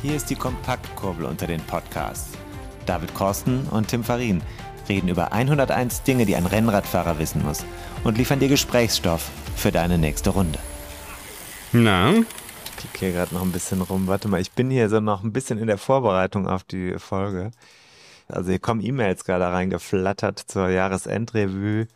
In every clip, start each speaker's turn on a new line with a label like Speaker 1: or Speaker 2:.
Speaker 1: Hier ist die Kompaktkurbel unter den Podcasts. David Korsten und Tim Farin reden über 101 Dinge, die ein Rennradfahrer wissen muss und liefern dir Gesprächsstoff für deine nächste Runde.
Speaker 2: Na?
Speaker 1: Ich klicke hier gerade noch ein bisschen rum. Warte mal, ich bin hier so noch ein bisschen in der Vorbereitung auf die Folge. Also hier kommen E-Mails gerade reingeflattert zur Jahresendrevue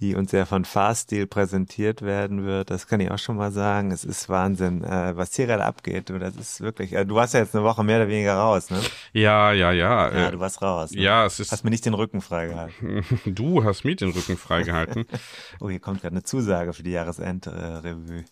Speaker 1: die uns ja von Fahrstil präsentiert werden wird. Das kann ich auch schon mal sagen. Es ist Wahnsinn, äh, was hier gerade abgeht. Du, das ist wirklich. Äh, du warst ja jetzt eine Woche mehr oder weniger raus, ne?
Speaker 2: Ja, ja, ja.
Speaker 1: Ja, äh, du warst raus.
Speaker 2: Ne? Ja, es ist.
Speaker 1: Hast mir nicht den Rücken freigehalten.
Speaker 2: du hast mir den Rücken freigehalten.
Speaker 1: oh, hier kommt gerade eine Zusage für die Jahresendrevue.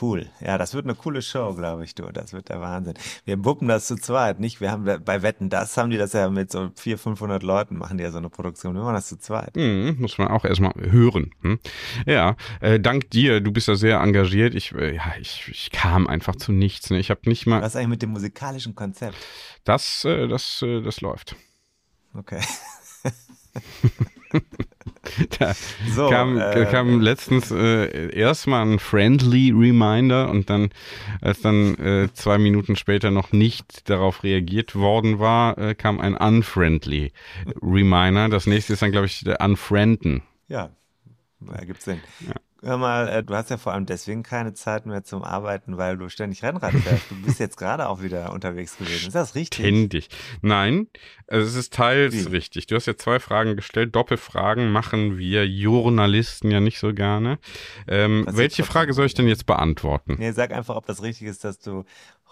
Speaker 1: Cool. Ja, das wird eine coole Show, glaube ich, du. Das wird der Wahnsinn. Wir wuppen das zu zweit, nicht? Wir haben bei Wetten, das haben die das ja mit so 400, 500 Leuten machen die ja so eine Produktion. Wir machen das zu zweit.
Speaker 2: Mhm, muss man auch erstmal hören. Hm? Ja, äh, dank dir, du bist ja sehr engagiert. Ich, äh, ja, ich, ich kam einfach zu nichts. Ne? Ich habe nicht mal.
Speaker 1: Was eigentlich mit dem musikalischen Konzept?
Speaker 2: Das, äh, das, äh, das läuft.
Speaker 1: Okay.
Speaker 2: da so, kam, äh, kam letztens äh, erstmal ein Friendly Reminder und dann, als dann äh, zwei Minuten später noch nicht darauf reagiert worden war, äh, kam ein Unfriendly Reminder. Das nächste ist dann, glaube ich, der Unfrienden.
Speaker 1: Ja, ergibt Sinn. Ja. Hör mal, äh, du hast ja vor allem deswegen keine Zeit mehr zum Arbeiten, weil du ständig Rennrad fährst. Du bist jetzt gerade auch wieder unterwegs gewesen. Ist das richtig?
Speaker 2: Ständig. Nein, also es ist teils Wie? richtig. Du hast ja zwei Fragen gestellt. Doppelfragen machen wir Journalisten ja nicht so gerne. Ähm, welche Frage soll ich denn jetzt beantworten?
Speaker 1: Nee, sag einfach, ob das richtig ist, dass du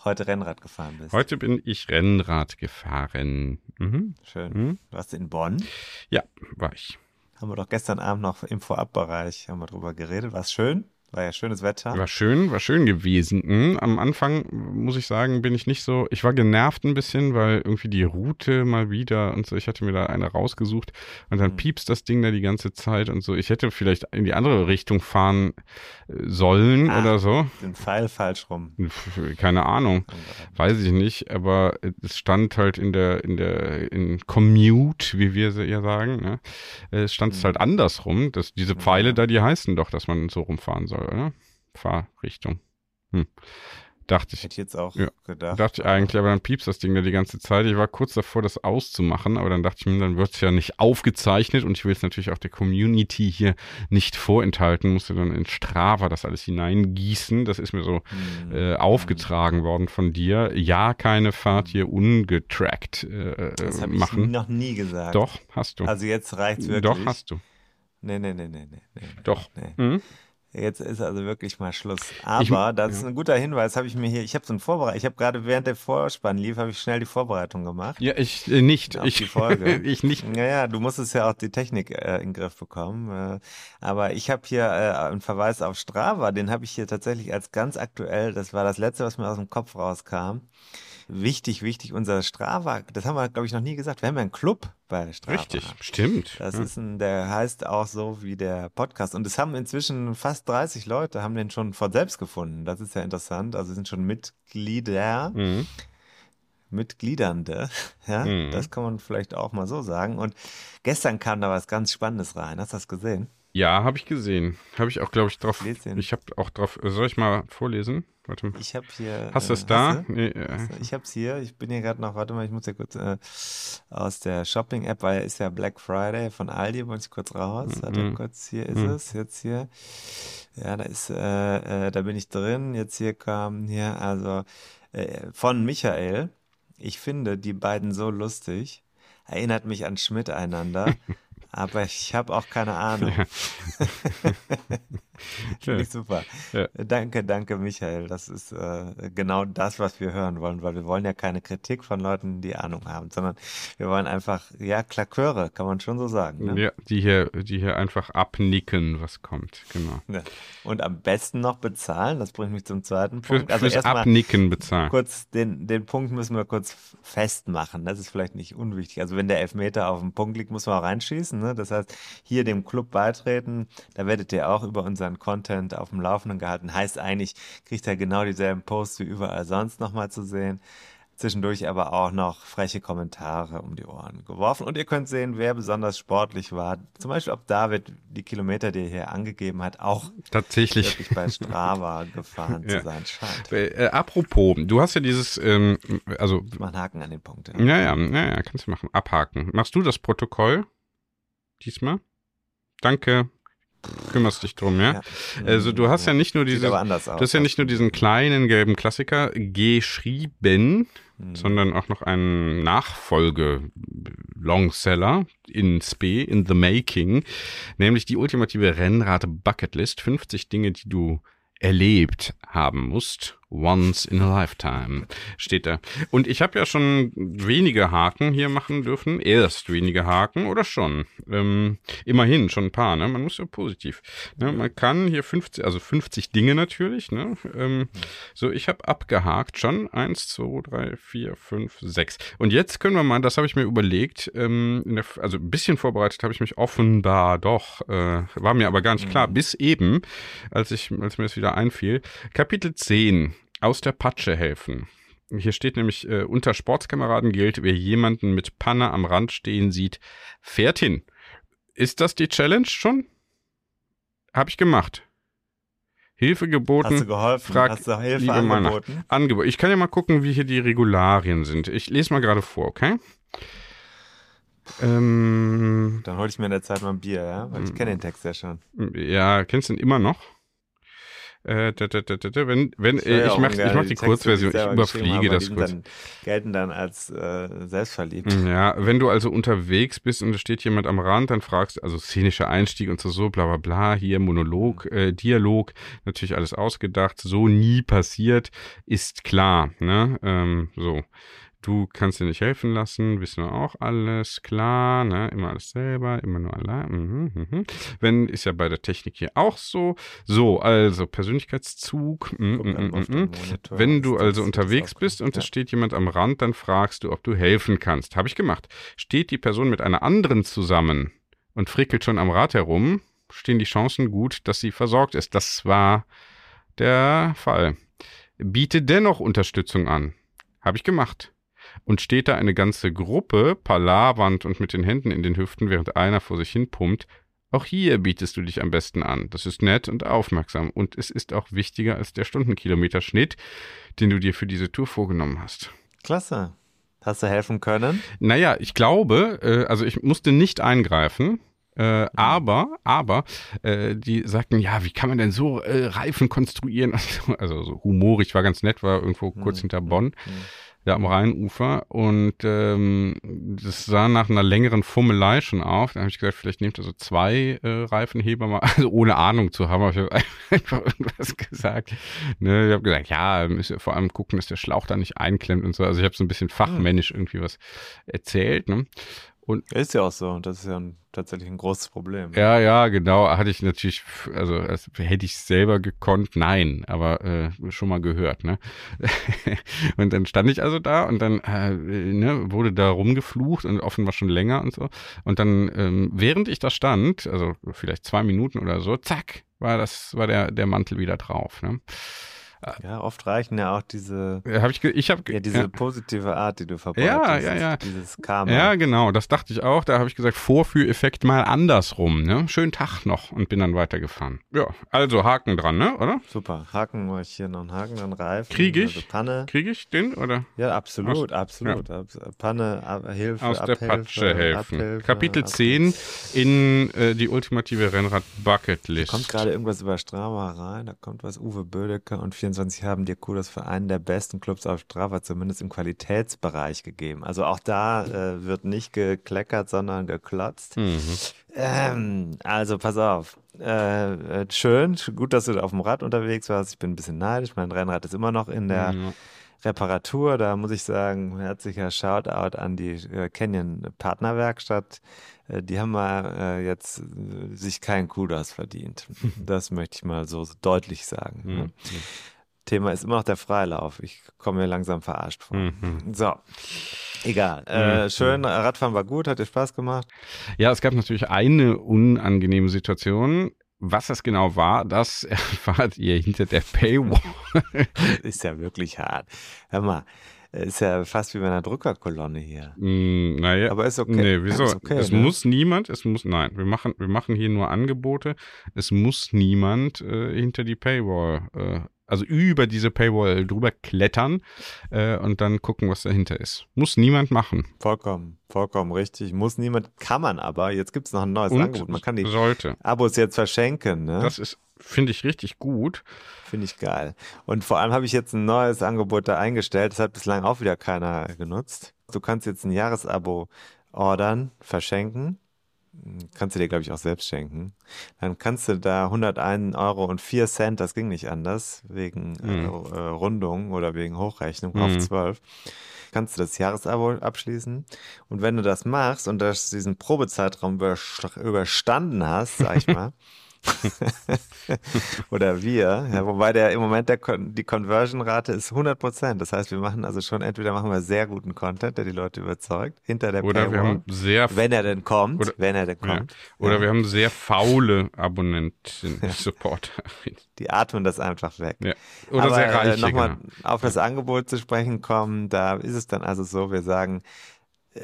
Speaker 1: heute Rennrad gefahren bist.
Speaker 2: Heute bin ich Rennrad gefahren.
Speaker 1: Mhm. Schön. Mhm. Du warst in Bonn?
Speaker 2: Ja, war ich
Speaker 1: haben wir doch gestern Abend noch im Vorabbereich haben wir drüber geredet. War es schön? War ja schönes Wetter.
Speaker 2: War schön, war schön gewesen. Mhm. Am Anfang, muss ich sagen, bin ich nicht so, ich war genervt ein bisschen, weil irgendwie die Route mal wieder und so, ich hatte mir da eine rausgesucht und dann mhm. piepst das Ding da die ganze Zeit und so. Ich hätte vielleicht in die andere Richtung fahren äh, sollen ah, oder so.
Speaker 1: Den Pfeil falsch rum.
Speaker 2: Keine Ahnung. Weiß ich nicht, aber es stand halt in der, in der, in Commute, wie wir sie ja sagen, ne? Es stand mhm. es halt andersrum, dass diese Pfeile da, die heißen doch, dass man so rumfahren soll oder? Fahrrichtung. Hm. Dachte ich.
Speaker 1: Hätte jetzt auch
Speaker 2: ja,
Speaker 1: gedacht.
Speaker 2: Dachte ich eigentlich, aber dann piepst das Ding da die ganze Zeit. Ich war kurz davor, das auszumachen, aber dann dachte ich mir, dann wird es ja nicht aufgezeichnet und ich will es natürlich auch der Community hier nicht vorenthalten, musste dann in Strava das alles hineingießen. Das ist mir so hm. äh, aufgetragen worden von dir. Ja, keine Fahrt hier ungetrackt äh,
Speaker 1: das
Speaker 2: habe ich
Speaker 1: noch nie gesagt.
Speaker 2: Doch, hast du.
Speaker 1: Also jetzt reicht's wirklich.
Speaker 2: Doch, hast du.
Speaker 1: Nee, nee, nee, nee, nee.
Speaker 2: Doch.
Speaker 1: Nee. Mhm. Jetzt ist also wirklich mal Schluss. Aber ich, das ist ein guter Hinweis, habe ich mir hier, ich habe so ein Vorbereitung, ich habe gerade während der Vorspann lief, habe ich schnell die Vorbereitung gemacht.
Speaker 2: Ja, ich äh, nicht.
Speaker 1: Auf ich, die Folge.
Speaker 2: ich nicht.
Speaker 1: Naja, du musstest ja auch die Technik äh, in den Griff bekommen. Äh, aber ich habe hier äh, einen Verweis auf Strava, den habe ich hier tatsächlich als ganz aktuell, das war das letzte, was mir aus dem Kopf rauskam wichtig, wichtig, unser Strava, das haben wir, glaube ich, noch nie gesagt. Wir haben ja einen Club bei Strava.
Speaker 2: Richtig, stimmt.
Speaker 1: Das ja. ist ein, der heißt auch so wie der Podcast. Und es haben inzwischen fast 30 Leute, haben den schon von selbst gefunden. Das ist ja interessant. Also sind schon Mitglieder. Mhm. Mitgliedernde, ja, mhm. das kann man vielleicht auch mal so sagen. Und gestern kam da was ganz Spannendes rein. Hast du das gesehen?
Speaker 2: Ja, habe ich gesehen. Habe ich auch, glaube ich, drauf. Ich habe auch drauf. Soll ich mal vorlesen? Warte mal.
Speaker 1: Ich habe hier.
Speaker 2: Hast du es äh, da? Nee,
Speaker 1: äh. Ich habe es hier. Ich bin hier gerade noch. Warte mal, ich muss ja kurz äh, aus der Shopping-App, weil ist ja Black Friday von Aldi. Wollte ich kurz raus. Warte mhm. kurz. Hier ist mhm. es. Jetzt hier. Ja, da ist. Äh, äh, da bin ich drin. Jetzt hier kam hier also äh, von Michael. Ich finde die beiden so lustig. Erinnert mich an Schmidt einander. aber ich habe auch keine Ahnung. Finde ich super. Ja. Danke, danke, Michael. Das ist äh, genau das, was wir hören wollen, weil wir wollen ja keine Kritik von Leuten, die Ahnung haben, sondern wir wollen einfach, ja, Klaköre, kann man schon so sagen. Ne?
Speaker 2: Ja, die hier, die hier einfach abnicken, was kommt, genau. Ja.
Speaker 1: Und am besten noch bezahlen, das bringt mich zum zweiten Punkt.
Speaker 2: Für, also fürs Abnicken bezahlen.
Speaker 1: Kurz, den, den Punkt müssen wir kurz festmachen. Das ist vielleicht nicht unwichtig. Also wenn der Elfmeter auf dem Punkt liegt, muss man auch reinschießen. Ne? Das heißt, hier dem Club beitreten, da werdet ihr auch über unseren Content auf dem Laufenden gehalten. Heißt eigentlich, kriegt er genau dieselben Posts wie überall sonst nochmal zu sehen zwischendurch aber auch noch freche Kommentare um die Ohren geworfen. Und ihr könnt sehen, wer besonders sportlich war. Zum Beispiel, ob David die Kilometer, die er hier angegeben hat, auch
Speaker 2: tatsächlich
Speaker 1: wirklich bei Strava gefahren ja. zu sein scheint.
Speaker 2: Äh, äh, apropos, du hast ja dieses, ähm, also.
Speaker 1: Ich mach einen Haken an den Punkt.
Speaker 2: Ja. ja, ja, ja, ja, kannst du machen. Abhaken. Machst du das Protokoll diesmal? Danke kümmerst dich drum, ja? ja. Also du hast ja, ja nicht nur diese, du hast ja nicht nur diesen kleinen gelben Klassiker geschrieben, hm. sondern auch noch einen Nachfolge Longseller in Spe, in the making, nämlich die ultimative Rennrate Bucketlist, 50 Dinge, die du erlebt haben musst. Once in a lifetime steht da. Und ich habe ja schon wenige Haken hier machen dürfen. Erst wenige Haken oder schon? Ähm, immerhin schon ein paar, ne? Man muss ja positiv. Ne? Man kann hier 50, also 50 Dinge natürlich, ne? Ähm, so, ich habe abgehakt schon. Eins, zwei, drei, vier, fünf, sechs. Und jetzt können wir mal, das habe ich mir überlegt, ähm, der, also ein bisschen vorbereitet habe ich mich offenbar doch, äh, war mir aber gar nicht klar, mhm. bis eben, als ich, als mir das wieder einfiel. Kapitel 10 aus der Patsche helfen. Hier steht nämlich, äh, unter Sportskameraden gilt, wer jemanden mit Panne am Rand stehen sieht, fährt hin. Ist das die Challenge schon? Hab ich gemacht. Hilfe geboten. Hast
Speaker 1: du geholfen?
Speaker 2: Frag,
Speaker 1: Hast du Hilfe angeboten?
Speaker 2: Angebot. Ich kann ja mal gucken, wie hier die Regularien sind. Ich lese mal gerade vor, okay?
Speaker 1: Ähm, Dann hole ich mir in der Zeit mal ein Bier, ja? Weil ich kenne den Text ja schon.
Speaker 2: Ja, kennst du ihn immer noch? Äh, da, da, da, da, wenn, wenn, äh, ich mache ich mach die Kurzversion, ich überfliege das kurz.
Speaker 1: Dann, gelten dann als äh, selbstverliebt.
Speaker 2: Mm, ja, wenn du also unterwegs bist und es steht jemand am Rand, dann fragst du, also szenischer Einstieg und so, so, bla bla bla, hier Monolog, mhm. äh, Dialog, natürlich alles ausgedacht, so nie passiert, ist klar, ne, ähm, so. Du kannst dir nicht helfen lassen, wissen wir auch alles, klar, ne? Immer alles selber, immer nur allein. Mhm, mhm. Wenn, ist ja bei der Technik hier auch so. So, also Persönlichkeitszug. Mhm, mhm, mhm, mhm. Wenn du also unterwegs bist und es steht jemand am Rand, dann fragst du, ob du helfen kannst. Habe ich gemacht. Steht die Person mit einer anderen zusammen und frickelt schon am Rad herum, stehen die Chancen gut, dass sie versorgt ist. Das war der Fall. Biete dennoch Unterstützung an. Habe ich gemacht und steht da eine ganze Gruppe, palavernd und mit den Händen in den Hüften, während einer vor sich hin pumpt, auch hier bietest du dich am besten an. Das ist nett und aufmerksam und es ist auch wichtiger als der Stundenkilometerschnitt, den du dir für diese Tour vorgenommen hast.
Speaker 1: Klasse. Hast du helfen können?
Speaker 2: Naja, ich glaube, äh, also ich musste nicht eingreifen. Äh, aber, aber, äh, die sagten, ja, wie kann man denn so äh, Reifen konstruieren? Also so humorig, war ganz nett, war irgendwo kurz mhm. hinter Bonn. Mhm ja, am Rheinufer. Und ähm, das sah nach einer längeren Fummelei schon auf. Da habe ich gesagt, vielleicht nehmt ihr so zwei äh, Reifenheber mal, also ohne Ahnung zu haben, aber ich habe einfach irgendwas gesagt. Ne, ich habe gesagt, ja, müsst ihr vor allem gucken, dass der Schlauch da nicht einklemmt und so. Also ich habe so ein bisschen fachmännisch irgendwie was erzählt. Ne?
Speaker 1: Und ist ja auch so. Das ist ja ein, tatsächlich ein großes Problem.
Speaker 2: Ja, ja, genau. Hatte ich natürlich, also hätte ich selber gekonnt, nein, aber äh, schon mal gehört, ne? und dann stand ich also da und dann äh, ne, wurde da rumgeflucht und offenbar schon länger und so. Und dann, ähm, während ich da stand, also vielleicht zwei Minuten oder so, zack, war das, war der, der Mantel wieder drauf. Ne?
Speaker 1: Ja, oft reichen ja auch diese,
Speaker 2: hab ich, ich hab,
Speaker 1: ja, diese ja. positive Art, die du verbreitest.
Speaker 2: Ja, ja, ja.
Speaker 1: Dieses Karma.
Speaker 2: Ja, genau, das dachte ich auch. Da habe ich gesagt, Vorführeffekt mal andersrum. Ne? Schönen Tag noch und bin dann weitergefahren. Ja, also Haken dran, ne? oder?
Speaker 1: Super, Haken, mache ich hier noch einen Haken, dann Reifen.
Speaker 2: Kriege ich? Also Panne. Kriege ich den, oder?
Speaker 1: Ja, absolut, Aus, absolut. Ja. Panne, Ab Hilfe,
Speaker 2: Aus
Speaker 1: Abhilfe,
Speaker 2: der Patsche helfen. Abhilfe, Kapitel Abhilfe. 10 in äh, die ultimative Rennrad Bucketlist.
Speaker 1: Da kommt gerade irgendwas über Strava rein, da kommt was Uwe Bödecker und 24 24 haben dir Kudos für einen der besten Clubs auf Strava, zumindest im Qualitätsbereich gegeben. Also auch da äh, wird nicht gekleckert, sondern geklotzt. Mhm. Ähm, also pass auf. Äh, äh, schön, gut, dass du auf dem Rad unterwegs warst. Ich bin ein bisschen neidisch. Mein Rennrad ist immer noch in der mhm. Reparatur. Da muss ich sagen, herzlicher Shoutout an die äh, Canyon Partnerwerkstatt. Äh, die haben mal äh, jetzt äh, sich keinen Kudas verdient. Das möchte ich mal so, so deutlich sagen. Mhm. Thema ist immer noch der Freilauf. Ich komme mir langsam verarscht vor. Mhm. So. Egal. Äh, mhm. schön, Radfahren war gut, hat dir Spaß gemacht.
Speaker 2: Ja, es gab natürlich eine unangenehme Situation. Was das genau war, das erfahrt ihr hinter der Paywall.
Speaker 1: ist ja wirklich hart. Hör mal, ist ja fast wie bei einer Druckerkolonne hier.
Speaker 2: Mm, naja. Aber ist okay. Nee, wieso? Okay, es ne? muss niemand, es muss, nein, wir machen, wir machen hier nur Angebote. Es muss niemand äh, hinter die Paywall, äh, also über diese Paywall drüber klettern äh, und dann gucken, was dahinter ist. Muss niemand machen.
Speaker 1: Vollkommen, vollkommen richtig. Muss niemand, kann man aber. Jetzt gibt es noch ein neues und Angebot. Man kann die
Speaker 2: sollte.
Speaker 1: Abos jetzt verschenken. Ne?
Speaker 2: Das ist Finde ich richtig gut.
Speaker 1: Finde ich geil. Und vor allem habe ich jetzt ein neues Angebot da eingestellt. Das hat bislang auch wieder keiner genutzt. Du kannst jetzt ein Jahresabo ordern, verschenken. Kannst du dir, glaube ich, auch selbst schenken. Dann kannst du da 101 Euro und 4 Cent, das ging nicht anders, wegen mhm. äh, Rundung oder wegen Hochrechnung mhm. auf 12 kannst du das Jahresabo abschließen. Und wenn du das machst und das diesen Probezeitraum überstanden hast, sag ich mal, Oder wir, ja, wobei der im Moment der, die Conversion-Rate ist 100 Prozent. Das heißt, wir machen also schon, entweder machen wir sehr guten Content, der die Leute überzeugt, hinter der
Speaker 2: Oder Paywall, wir haben sehr,
Speaker 1: wenn er denn kommt, oder, wenn er denn kommt.
Speaker 2: Ja. Oder ja. wir haben sehr faule Abonnenten, Supporter.
Speaker 1: Die atmen das einfach weg.
Speaker 2: Oder Aber, sehr äh, reiche.
Speaker 1: Äh, Nochmal genau. auf das Angebot zu sprechen kommen, da ist es dann also so, wir sagen,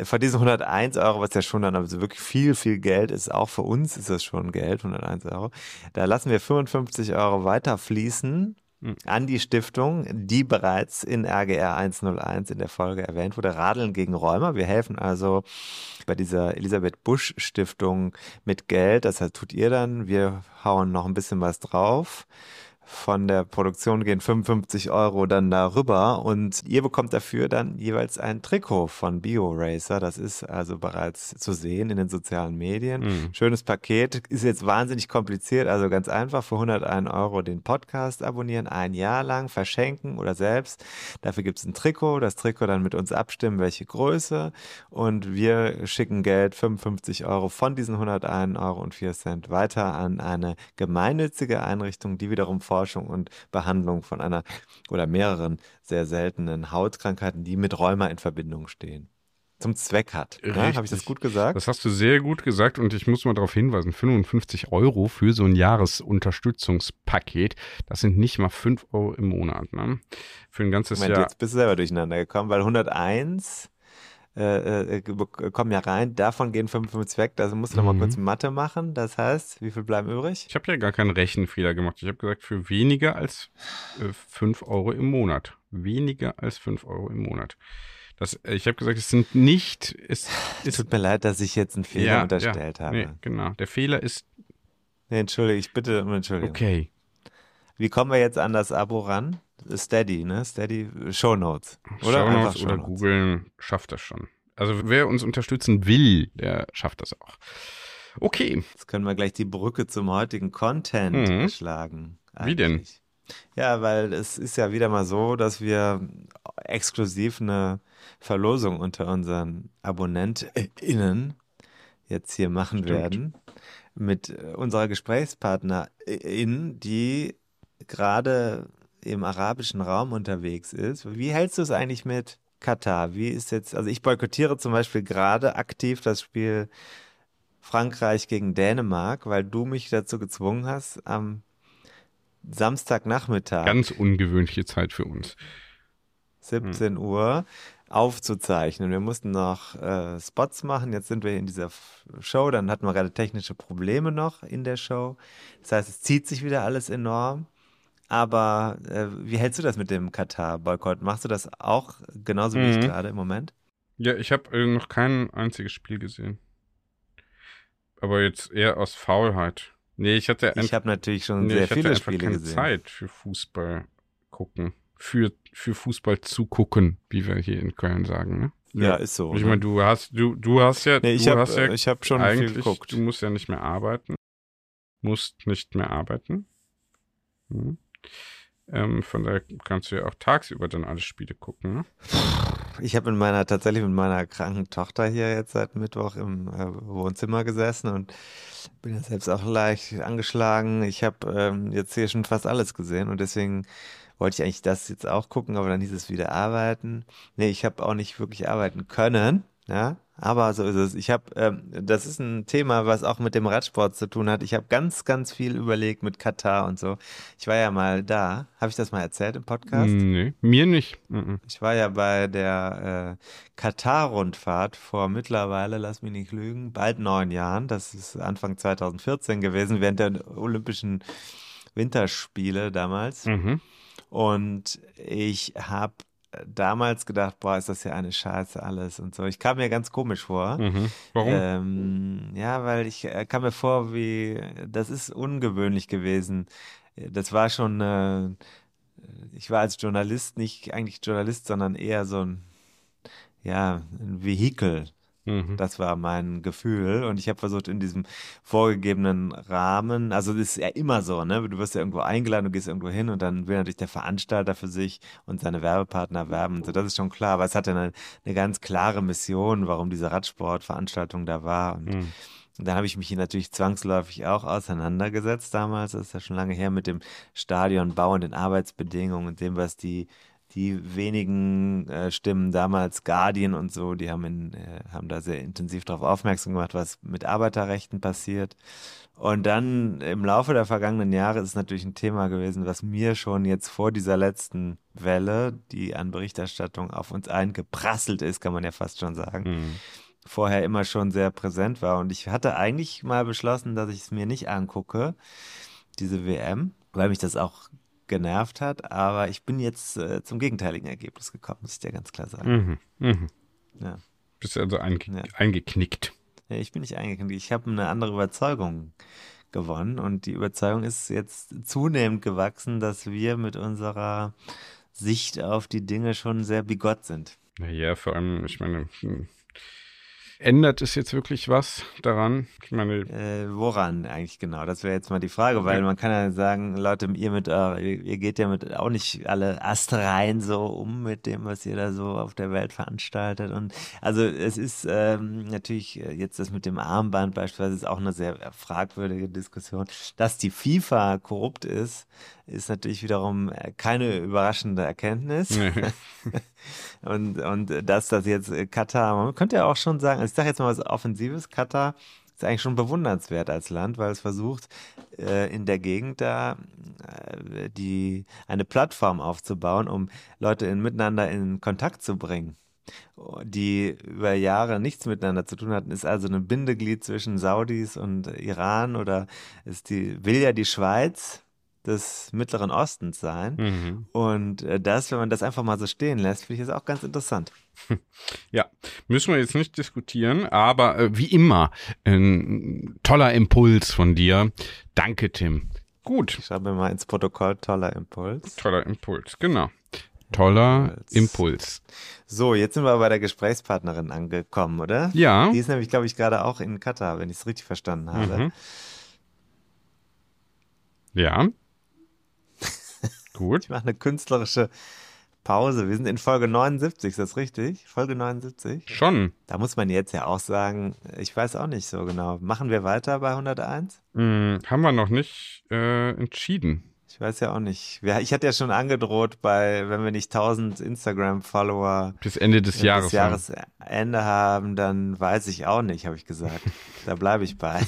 Speaker 1: von diesen 101 Euro, was ja schon dann also wirklich viel, viel Geld ist, auch für uns ist das schon Geld, 101 Euro, da lassen wir 55 Euro weiter fließen hm. an die Stiftung, die bereits in RGR 101 in der Folge erwähnt wurde, Radeln gegen Räumer. Wir helfen also bei dieser Elisabeth Busch Stiftung mit Geld. Das heißt, tut ihr dann. Wir hauen noch ein bisschen was drauf von der Produktion gehen 55 Euro dann darüber und ihr bekommt dafür dann jeweils ein Trikot von BioRacer. Das ist also bereits zu sehen in den sozialen Medien. Mhm. Schönes Paket. Ist jetzt wahnsinnig kompliziert, also ganz einfach für 101 Euro den Podcast abonnieren, ein Jahr lang verschenken oder selbst. Dafür gibt es ein Trikot. Das Trikot dann mit uns abstimmen, welche Größe und wir schicken Geld, 55 Euro von diesen 101 Euro und 4 Cent weiter an eine gemeinnützige Einrichtung, die wiederum vor Forschung und Behandlung von einer oder mehreren sehr seltenen Hautkrankheiten, die mit Rheuma in Verbindung stehen zum Zweck hat. Ja, Habe ich das gut gesagt?
Speaker 2: Das hast du sehr gut gesagt und ich muss mal darauf hinweisen, 55 Euro für so ein Jahresunterstützungspaket, das sind nicht mal 5 Euro im Monat. Ne? Für ein ganzes Moment, Jahr.
Speaker 1: Jetzt bist du selber durcheinander gekommen, weil 101 äh, äh, kommen ja rein, davon gehen 55 weg, da musst du mhm. noch mal kurz Mathe machen, das heißt, wie viel bleiben übrig?
Speaker 2: Ich habe ja gar keinen Rechenfehler gemacht, ich habe gesagt, für weniger als äh, 5 Euro im Monat, weniger als 5 Euro im Monat. Das, äh, ich habe gesagt, es sind nicht. Es,
Speaker 1: es tut mir leid, dass ich jetzt einen Fehler ja, unterstellt
Speaker 2: ja,
Speaker 1: habe.
Speaker 2: Nee, genau. Der Fehler ist.
Speaker 1: Nee, entschuldige, ich bitte um Entschuldigung.
Speaker 2: Okay.
Speaker 1: Wie kommen wir jetzt an das Abo ran? Steady, ne? Steady Show Notes.
Speaker 2: Oder, Show Notes oder googeln schafft das schon. Also wer uns unterstützen will, der schafft das auch. Okay.
Speaker 1: Jetzt können wir gleich die Brücke zum heutigen Content mhm. schlagen.
Speaker 2: Eigentlich. Wie denn?
Speaker 1: Ja, weil es ist ja wieder mal so, dass wir exklusiv eine Verlosung unter unseren AbonnentInnen jetzt hier machen Stimmt. werden mit unserer Gesprächspartnerin, die gerade im arabischen Raum unterwegs ist. Wie hältst du es eigentlich mit Katar? Wie ist jetzt, also ich boykottiere zum Beispiel gerade aktiv das Spiel Frankreich gegen Dänemark, weil du mich dazu gezwungen hast, am Samstagnachmittag.
Speaker 2: Ganz ungewöhnliche Zeit für uns.
Speaker 1: 17 hm. Uhr aufzuzeichnen. Wir mussten noch äh, Spots machen. Jetzt sind wir in dieser Show. Dann hatten wir gerade technische Probleme noch in der Show. Das heißt, es zieht sich wieder alles enorm. Aber äh, wie hältst du das mit dem Katar-Boykott? Machst du das auch genauso wie mhm. ich gerade im Moment?
Speaker 2: Ja, ich habe äh, noch kein einziges Spiel gesehen. Aber jetzt eher aus Faulheit. Nee, ich hatte
Speaker 1: Ich habe natürlich schon nee, sehr viele Spiele gesehen.
Speaker 2: Zeit für Fußball. gucken. Für, für Fußball zu gucken, wie wir hier in Köln sagen, ne?
Speaker 1: Ja, ist so.
Speaker 2: Ich
Speaker 1: ne?
Speaker 2: meine, du hast, du, du hast ja,
Speaker 1: nee, ich
Speaker 2: du
Speaker 1: habe
Speaker 2: hast ja
Speaker 1: ich hab schon viel
Speaker 2: eigentlich,
Speaker 1: geguckt.
Speaker 2: du musst ja nicht mehr arbeiten. Musst nicht mehr arbeiten. Hm. Ähm, von daher kannst du ja auch tagsüber dann alle Spiele gucken, ne?
Speaker 1: Ich habe mit meiner, tatsächlich mit meiner kranken Tochter hier jetzt seit Mittwoch im äh, Wohnzimmer gesessen und bin ja selbst auch leicht angeschlagen. Ich habe ähm, jetzt hier schon fast alles gesehen und deswegen wollte ich eigentlich das jetzt auch gucken, aber dann hieß es wieder arbeiten. Nee, ich habe auch nicht wirklich arbeiten können, ja, aber so ist es. Ich habe, ähm, das ist ein Thema, was auch mit dem Radsport zu tun hat. Ich habe ganz, ganz viel überlegt mit Katar und so. Ich war ja mal da. Habe ich das mal erzählt im Podcast?
Speaker 2: Nee, mir nicht. Mhm.
Speaker 1: Ich war ja bei der äh, Katar-Rundfahrt vor mittlerweile, lass mich nicht lügen, bald neun Jahren. Das ist Anfang 2014 gewesen, während der Olympischen Winterspiele damals.
Speaker 2: Mhm.
Speaker 1: Und ich habe damals gedacht, boah, ist das ja eine Scheiße alles und so. Ich kam mir ganz komisch vor.
Speaker 2: Mhm. Warum?
Speaker 1: Ähm, ja, weil ich äh, kam mir vor, wie, das ist ungewöhnlich gewesen. Das war schon, äh, ich war als Journalist nicht eigentlich Journalist, sondern eher so ein, ja, ein Vehikel.
Speaker 2: Mhm.
Speaker 1: Das war mein Gefühl und ich habe versucht in diesem vorgegebenen Rahmen, also das ist ja immer so, ne? Du wirst ja irgendwo eingeladen, du gehst irgendwo hin und dann will natürlich der Veranstalter für sich und seine Werbepartner werben. So, das ist schon klar, aber es hatte eine, eine ganz klare Mission, warum diese Radsportveranstaltung da war und
Speaker 2: Mhm.
Speaker 1: und dann habe ich mich hier natürlich zwangsläufig auch auseinandergesetzt damals, das ist ja schon lange her, mit dem Stadionbau und den Arbeitsbedingungen und dem, was die, die wenigen äh, Stimmen damals, Guardian und so, die haben, in, äh, haben da sehr intensiv darauf aufmerksam gemacht, was mit Arbeiterrechten passiert. Und dann im Laufe der vergangenen Jahre ist es natürlich ein Thema gewesen, was mir schon jetzt vor dieser letzten Welle, die an Berichterstattung auf uns eingeprasselt ist, kann man ja fast schon sagen,
Speaker 2: Mhm.
Speaker 1: vorher immer schon sehr präsent war. Und ich hatte eigentlich mal beschlossen, dass ich es mir nicht angucke, diese WM, weil mich das auch genervt hat. Aber ich bin jetzt äh, zum gegenteiligen Ergebnis gekommen, muss ich dir ganz klar sagen.
Speaker 2: Mhm. Mhm.
Speaker 1: Ja.
Speaker 2: Bist also einge
Speaker 1: Ja.
Speaker 2: eingeknickt.
Speaker 1: Ja, ich bin nicht eingeknickt. Ich habe eine andere Überzeugung gewonnen. Und die Überzeugung ist jetzt zunehmend gewachsen, dass wir mit unserer Sicht auf die Dinge schon sehr bigott sind.
Speaker 2: Naja, vor allem, ich meine, hm, ändert es jetzt wirklich was daran? Ich meine,
Speaker 1: Äh, woran eigentlich genau? Das wäre jetzt mal die Frage, weil
Speaker 2: Ja.
Speaker 1: man kann ja sagen, Leute, ihr mit, äh, ihr ihr geht ja mit auch nicht alle astrein so um mit dem, was ihr da so auf der Welt veranstaltet. Und also es ist ähm, natürlich äh, jetzt das mit dem Armband beispielsweise ist auch eine sehr fragwürdige Diskussion. Dass die FIFA korrupt ist, ist natürlich wiederum äh, keine überraschende Erkenntnis.
Speaker 2: nee.
Speaker 1: Und, und dass das jetzt äh, Katar, man könnte ja auch schon sagen, ich sage jetzt mal was Offensives, Katar ist eigentlich schon bewundernswert als Land, weil es versucht, äh, in der Gegend da die, eine Plattform aufzubauen, um Leute in, miteinander in Kontakt zu bringen die über Jahre nichts miteinander zu tun hatten, ist also ein Bindeglied zwischen Saudis und Iran oder ist die, will ja die Schweiz des Mittleren Ostens sein.
Speaker 2: mhm.
Speaker 1: Und äh, das, wenn man das einfach mal so stehen lässt, finde ich das auch ganz interessant.
Speaker 2: Ja, müssen wir jetzt nicht diskutieren, aber äh, wie immer, ein toller Impuls von dir. Danke, Tim. Gut,
Speaker 1: Ich schreibe mal ins Protokoll, toller Impuls.
Speaker 2: toller Impuls, genau. Toller
Speaker 1: Impuls.
Speaker 2: Impuls.
Speaker 1: So, jetzt sind wir bei der Gesprächspartnerin angekommen, oder?
Speaker 2: Ja.
Speaker 1: Die ist nämlich, glaube ich, gerade auch in Katar, wenn ich es richtig verstanden habe.
Speaker 2: Mhm. Ja. Gut.
Speaker 1: Ich mache eine künstlerische Pause. Wir sind in Folge 79, ist das richtig? Folge 79?
Speaker 2: Schon.
Speaker 1: Da muss man jetzt ja auch sagen, ich weiß auch nicht so genau. Machen wir weiter bei 101?
Speaker 2: Hm, haben wir noch nicht äh, entschieden.
Speaker 1: Ich weiß ja auch nicht. Ich hatte ja schon angedroht, bei, wenn wir nicht 1000 Instagram-Follower
Speaker 2: Bis Ende des Jahres.
Speaker 1: das Jahresende haben, dann weiß ich auch nicht, habe ich gesagt. Da bleibe ich bei.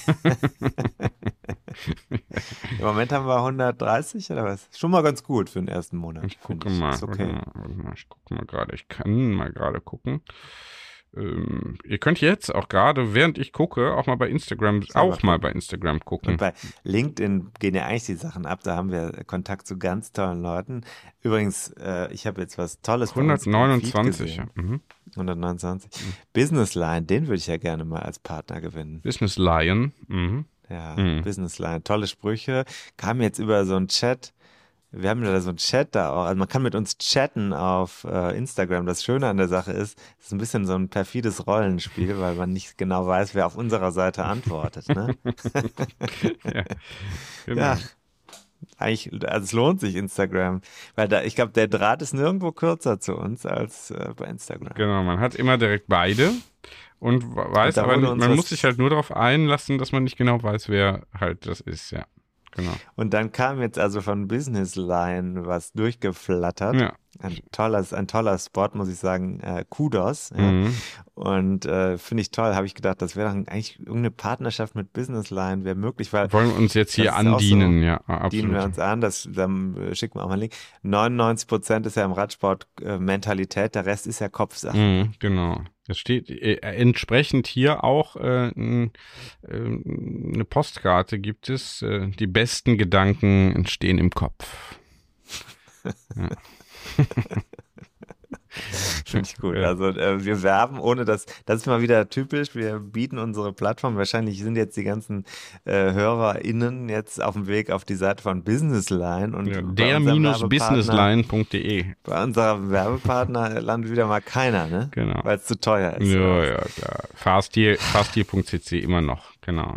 Speaker 1: Im Moment haben wir 130 oder was? Schon mal ganz gut für den ersten Monat.
Speaker 2: Ich gucke
Speaker 1: finde
Speaker 2: mal,
Speaker 1: Ist
Speaker 2: warte
Speaker 1: okay.
Speaker 2: mal, warte mal. Ich gucke mal gerade. Ich kann mal gerade gucken. Ähm, ihr könnt jetzt auch gerade, während ich gucke, auch mal bei Instagram, auch mal bei Instagram gucken.
Speaker 1: Und bei LinkedIn gehen ja eigentlich die Sachen ab. Da haben wir Kontakt zu ganz tollen Leuten. Übrigens, äh, ich habe jetzt was Tolles bei uns im Feed
Speaker 2: 129.
Speaker 1: gesehen.
Speaker 2: Ja. Mhm.
Speaker 1: 129. Business Line, den würde ich ja gerne mal als Partner gewinnen.
Speaker 2: Business Lion. Mhm.
Speaker 1: Ja,
Speaker 2: Mhm.
Speaker 1: Business Line, tolle Sprüche. Kam jetzt über so einen Chat wir haben ja da so einen Chat da auch. Also man kann mit uns chatten auf äh, Instagram. Das Schöne an der Sache ist, es ist ein bisschen so ein perfides Rollenspiel, weil man nicht genau weiß, wer auf unserer Seite antwortet. Ne? ja, genau. ja, eigentlich, also es lohnt sich Instagram, weil da, ich glaube, der Draht ist nirgendwo kürzer zu uns als äh, bei Instagram.
Speaker 2: Genau, man hat immer direkt beide und weiß und aber, man muss sich halt nur darauf einlassen, dass man nicht genau weiß, wer halt das ist, ja. Genau.
Speaker 1: Und dann kam jetzt also von Business Line was durchgeflattert. Ja. Ein tolles, ein toller Spot, muss ich sagen. Äh, Kudos. Ja. Mhm. Und äh, finde ich toll, habe ich gedacht, das wäre dann eigentlich irgendeine Partnerschaft mit Business Line wäre möglich, weil
Speaker 2: wollen wir uns jetzt hier andienen,
Speaker 1: so,
Speaker 2: ja, absolut.
Speaker 1: Dienen wir uns an, das dann äh, schicken wir auch mal einen Link. 99 Prozent ist ja im Radsport äh, Mentalität, der Rest ist ja Kopfsache.
Speaker 2: Mhm, genau. Es steht äh, entsprechend hier auch äh, äh, eine Postkarte gibt es. Äh, die besten Gedanken entstehen im Kopf.
Speaker 1: ja. Finde ich cool. Also äh, wir werben, ohne dass, das ist mal wieder typisch, wir bieten unsere Plattform, wahrscheinlich sind jetzt die ganzen äh, HörerInnen jetzt auf dem Weg auf die Seite von Businessline und ja,
Speaker 2: der-businessline.de
Speaker 1: Bei unserem Werbepartner landet wieder mal keiner, ne?
Speaker 2: Genau.
Speaker 1: Weil es zu teuer ist.
Speaker 2: Ja, ja, klar. Fastdeal.cc immer noch, genau.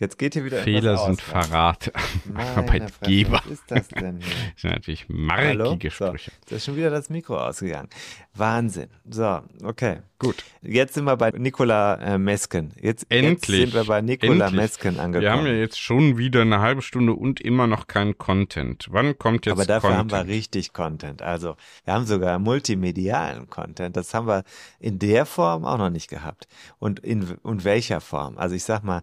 Speaker 1: Jetzt geht hier wieder
Speaker 2: Fehler sind Verrat Arbeitgeber.
Speaker 1: Was ist das denn hier?
Speaker 2: Das sind natürlich markige? Sprüche.
Speaker 1: So, da ist schon wieder das Mikro ausgegangen. Wahnsinn. So, okay.
Speaker 2: Gut.
Speaker 1: Jetzt sind wir bei Nikola äh, Mesken. Jetzt, Endlich. Jetzt sind wir bei Nikola Endlich. Mesken angekommen.
Speaker 2: Wir haben ja jetzt schon wieder eine halbe Stunde und immer noch keinen Content. Wann kommt jetzt
Speaker 1: Aber dafür
Speaker 2: Content?
Speaker 1: haben wir richtig Content. Also, wir haben sogar multimedialen Content. Das haben wir in der Form auch noch nicht gehabt. Und in und welcher Form? Also, ich sag mal,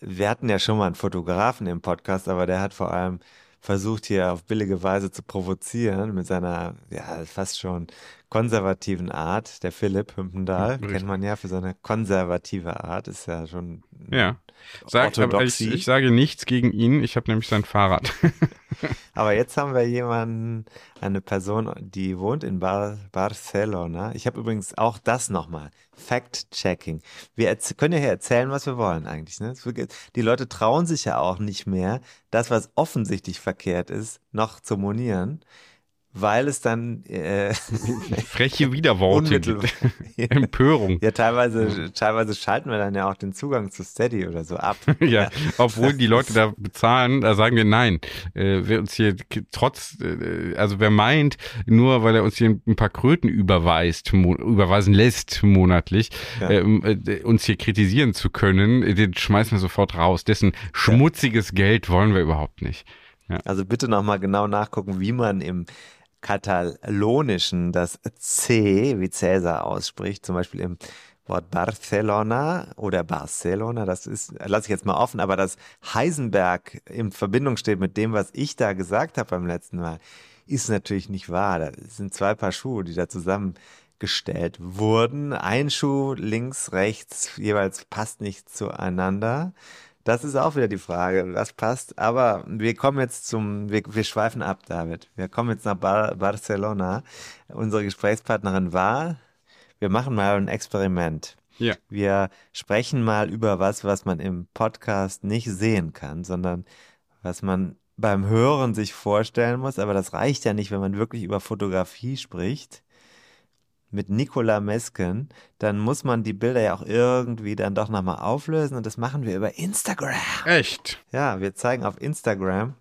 Speaker 1: wir hatten ja schon mal einen Fotografen im Podcast, aber der hat vor allem versucht hier auf billige Weise zu provozieren mit seiner ja fast schon konservativen Art. Der Philipp Hümpendahl kennt man ja für seine konservative Art, ist ja schon
Speaker 2: ja. Sag, aber ich, ich, sage nichts gegen ihn, ich habe nämlich sein Fahrrad.
Speaker 1: aber jetzt haben wir jemanden, eine Person, die wohnt in Bar Barcelona. Ich habe übrigens auch das nochmal. Fact-Checking. Wir können ja hier erzählen, was wir wollen eigentlich. Ne? Die Leute trauen sich ja auch nicht mehr, das, was offensichtlich verkehrt ist, noch zu monieren weil es dann äh,
Speaker 2: freche Widerworte gibt. Empörung.
Speaker 1: Ja, teilweise, teilweise schalten wir dann ja auch den Zugang zu Steady oder so ab.
Speaker 2: ja, ja, obwohl die Leute da bezahlen, da sagen wir nein. Äh, wer uns hier trotz, äh, also wer meint, nur weil er uns hier ein paar Kröten überweist, überweisen lässt monatlich, ja. ähm, äh, uns hier kritisieren zu können, den schmeißen wir sofort raus. Dessen schmutziges Geld wollen wir überhaupt nicht.
Speaker 1: Also bitte nochmal genau nachgucken, wie man im Katalonischen das C wie Cäsar ausspricht, zum Beispiel im Wort Barcelona oder Barcelona, das ist, lasse ich jetzt mal offen, aber dass Heisenberg in Verbindung steht mit dem, was ich da gesagt habe beim letzten Mal, ist natürlich nicht wahr. Das sind zwei Paar Schuhe, die da zusammengestellt wurden. Ein Schuh links, rechts, jeweils passt nicht zueinander. Das ist auch wieder die Frage, was passt. Aber wir kommen jetzt zum, wir, wir schweifen ab, David. Wir kommen jetzt nach Bar Barcelona. Unsere Gesprächspartnerin war, wir machen mal ein Experiment.
Speaker 2: Ja.
Speaker 1: Wir sprechen mal über was, was man im Podcast nicht sehen kann, sondern was man beim Hören sich vorstellen muss. Aber das reicht ja nicht, wenn man wirklich über Fotografie spricht mit Nicola Mesken, dann muss man die Bilder ja auch irgendwie dann doch nochmal auflösen und das machen wir über Instagram.
Speaker 2: Echt?
Speaker 1: Ja, wir zeigen auf Instagram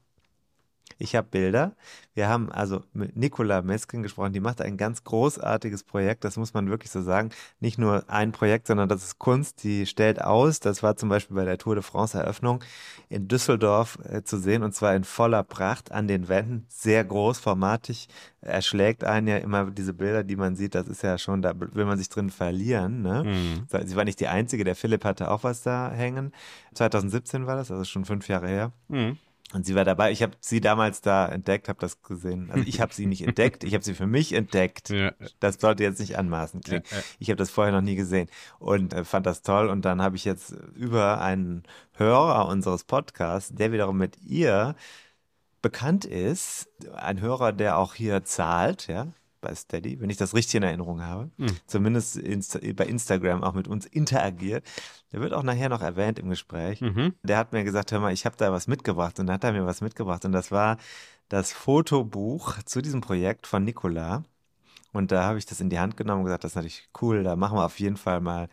Speaker 1: ich habe Bilder. Wir haben also mit Nicola Meskin gesprochen, die macht ein ganz großartiges Projekt, das muss man wirklich so sagen. Nicht nur ein Projekt, sondern das ist Kunst, die stellt aus. Das war zum Beispiel bei der Tour de France Eröffnung in Düsseldorf äh, zu sehen und zwar in voller Pracht an den Wänden, sehr großformatig. Erschlägt einen ja immer diese Bilder, die man sieht, das ist ja schon, da will man sich drin verlieren. Ne? Mhm. Sie war nicht die Einzige, der Philipp hatte auch was da hängen. 2017 war das, also schon fünf Jahre her. Mhm. Und sie war dabei. Ich habe sie damals da entdeckt, habe das gesehen. Also ich habe sie nicht entdeckt, ich habe sie für mich entdeckt. Ja. Das sollte jetzt nicht anmaßend klingen. Ja, ja. Ich habe das vorher noch nie gesehen und äh, fand das toll. Und dann habe ich jetzt über einen Hörer unseres Podcasts, der wiederum mit ihr bekannt ist, ein Hörer, der auch hier zahlt, ja, bei Steady, wenn ich das richtig in Erinnerung habe.
Speaker 2: Hm.
Speaker 1: Zumindest insta bei Instagram auch mit uns interagiert. Der wird auch nachher noch erwähnt im Gespräch.
Speaker 2: Mhm.
Speaker 1: Der hat mir gesagt, hör mal, ich habe da was mitgebracht und dann hat er mir was mitgebracht und das war das Fotobuch zu diesem Projekt von Nicola. Und da habe ich das in die Hand genommen und gesagt, das ist natürlich cool, da machen wir auf jeden Fall mal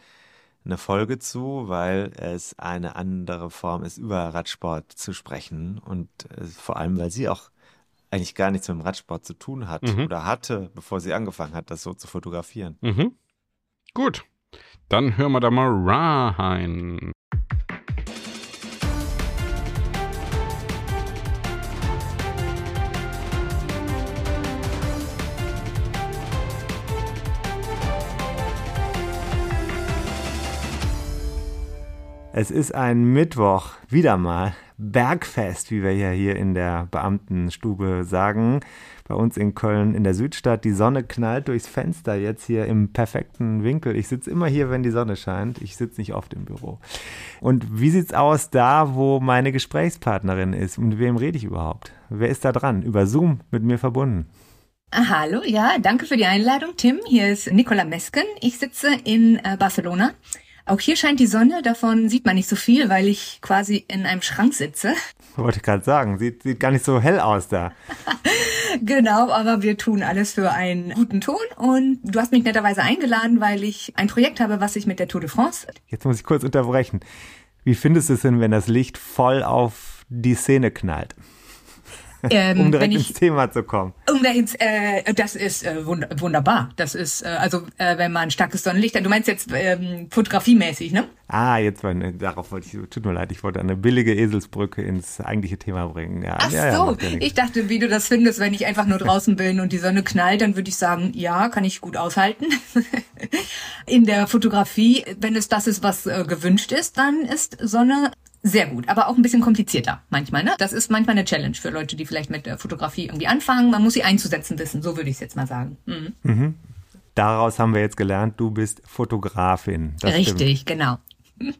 Speaker 1: eine Folge zu, weil es eine andere Form ist, über Radsport zu sprechen und äh, vor allem, weil sie auch eigentlich gar nichts mit dem Radsport zu tun hat
Speaker 2: Mhm.
Speaker 1: oder hatte, bevor sie angefangen hat, das so zu fotografieren.
Speaker 2: Mhm. Gut. Dann hören wir da mal rein.
Speaker 1: Es ist ein Mittwoch, wieder mal Bergfest, wie wir ja hier in der Beamtenstube sagen. Bei uns in Köln in der Südstadt. Die Sonne knallt durchs Fenster jetzt hier im perfekten Winkel. Ich sitze immer hier, wenn die Sonne scheint. Ich sitze nicht oft im Büro. Und wie sieht's aus da, wo meine Gesprächspartnerin ist? Mit wem rede ich überhaupt? Wer ist da dran? Über Zoom mit mir verbunden.
Speaker 3: Ah, Hallo, ja, danke für die Einladung, Tim. Hier ist Nicola Mesken. Ich sitze in äh, Barcelona. Auch hier scheint die Sonne, davon sieht man nicht so viel, weil ich quasi in einem Schrank sitze.
Speaker 1: Wollte gerade sagen, sieht, sieht gar nicht so hell aus da.
Speaker 3: Genau, aber wir tun alles für einen guten Ton und du hast mich netterweise eingeladen, weil ich ein Projekt habe, was ich mit der Tour de France.
Speaker 1: Jetzt muss ich kurz unterbrechen. Wie findest du es denn, wenn das Licht voll auf die Szene knallt?
Speaker 3: Ähm,
Speaker 1: Um direkt
Speaker 3: wenn
Speaker 1: ins
Speaker 3: ich,
Speaker 1: Thema zu kommen.
Speaker 3: um da ins, äh, das ist äh, wund wunderbar. Das ist, äh, also äh, wenn man starkes Sonnenlicht hat, du meinst jetzt ähm, fotografiemäßig, ne?
Speaker 1: Ah, jetzt war ne, darauf wollte ich, tut mir leid, ich wollte eine billige Eselsbrücke ins eigentliche Thema bringen. Ja,
Speaker 3: Ach
Speaker 1: ja,
Speaker 3: so,
Speaker 1: ja
Speaker 3: ich dachte, wie du das findest, wenn ich einfach nur draußen bin und die Sonne knallt, dann würde ich sagen, ja, kann ich gut aushalten. In der Fotografie, wenn es das ist, was äh, gewünscht ist, dann ist Sonne sehr gut, aber auch ein bisschen komplizierter manchmal. Ne? Das ist manchmal eine Challenge für Leute, die vielleicht mit der Fotografie irgendwie anfangen. Man muss sie einzusetzen wissen, so würde ich es jetzt mal sagen. Mhm.
Speaker 1: Daraus haben wir jetzt gelernt, du bist Fotografin. Das stimmt.
Speaker 3: Richtig, genau.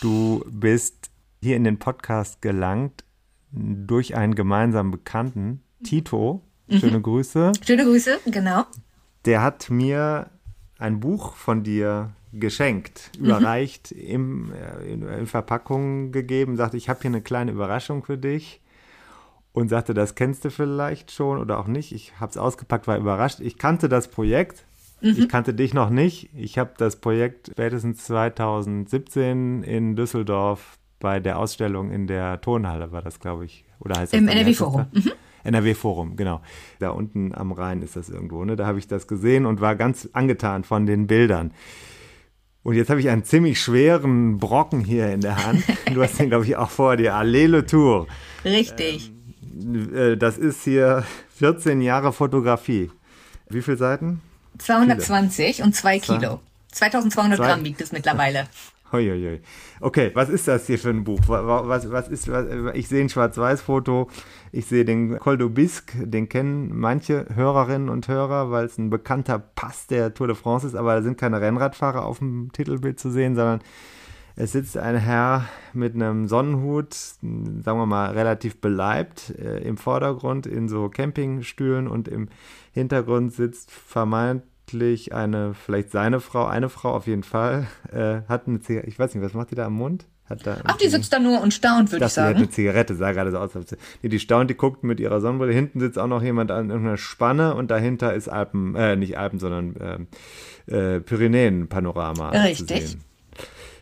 Speaker 1: Du bist hier in den Podcast gelangt durch einen gemeinsamen Bekannten, Tito.
Speaker 3: Mhm.
Speaker 1: Schöne Grüße.
Speaker 3: Schöne Grüße, genau.
Speaker 1: Der hat mir ein Buch von dir geschenkt, überreicht, im, äh, in, in Verpackung gegeben, sagte, ich habe hier eine kleine Überraschung für dich und sagte, das kennst du vielleicht schon oder auch nicht. Ich habe es ausgepackt, war überrascht. Ich kannte das Projekt, ich kannte dich noch nicht. Ich habe das Projekt spätestens 2017 in Düsseldorf bei der Ausstellung in der Turnhalle war das, glaube ich. Oder heißt das
Speaker 3: Im NRW-Forum.
Speaker 1: da? NRW-Forum, genau. Da unten am Rhein ist das irgendwo. Ne? Da habe ich das gesehen und war ganz angetan von den Bildern. Und jetzt habe ich einen ziemlich schweren Brocken hier in der Hand. Du hast den, glaube ich, auch vor dir. Allele Tour.
Speaker 3: Richtig.
Speaker 1: Äh, Das ist hier 14 Jahre Fotografie. Wie viele Seiten?
Speaker 3: 220 und zwei
Speaker 1: Zwei-
Speaker 3: Kilo. 2200
Speaker 1: Zwei-
Speaker 3: Gramm wiegt es mittlerweile.
Speaker 1: Uiuiui. Okay, was ist das hier für ein Buch? Wa- wa- Was, was ist, was, ich sehe ein Schwarz-Weiß-Foto, ich sehe den Col d'Aubisque, den kennen manche Hörerinnen und Hörer, weil es ein bekannter Pass der Tour de France ist, aber da sind keine Rennradfahrer auf dem Titelbild zu sehen, sondern es sitzt ein Herr mit einem Sonnenhut, sagen wir mal relativ beleibt, äh, im Vordergrund in so Campingstühlen und im Hintergrund sitzt vermeintlich eine, vielleicht seine Frau, eine Frau auf jeden Fall, äh, hat eine Zigarette, ich weiß nicht, was macht die da am Mund? Hat da
Speaker 3: Ach, die sitzt da nur und staunt, würde ich
Speaker 1: dachte, die hat
Speaker 3: sagen.
Speaker 1: eine Zigarette, sah gerade so aus. Nee, die staunt, die guckt mit ihrer Sonnenbrille. Hinten sitzt auch noch jemand an irgendeiner Spanne und dahinter ist Alpen, äh, nicht Alpen, sondern ähm, äh, Pyrenäen-Panorama
Speaker 3: Richtig.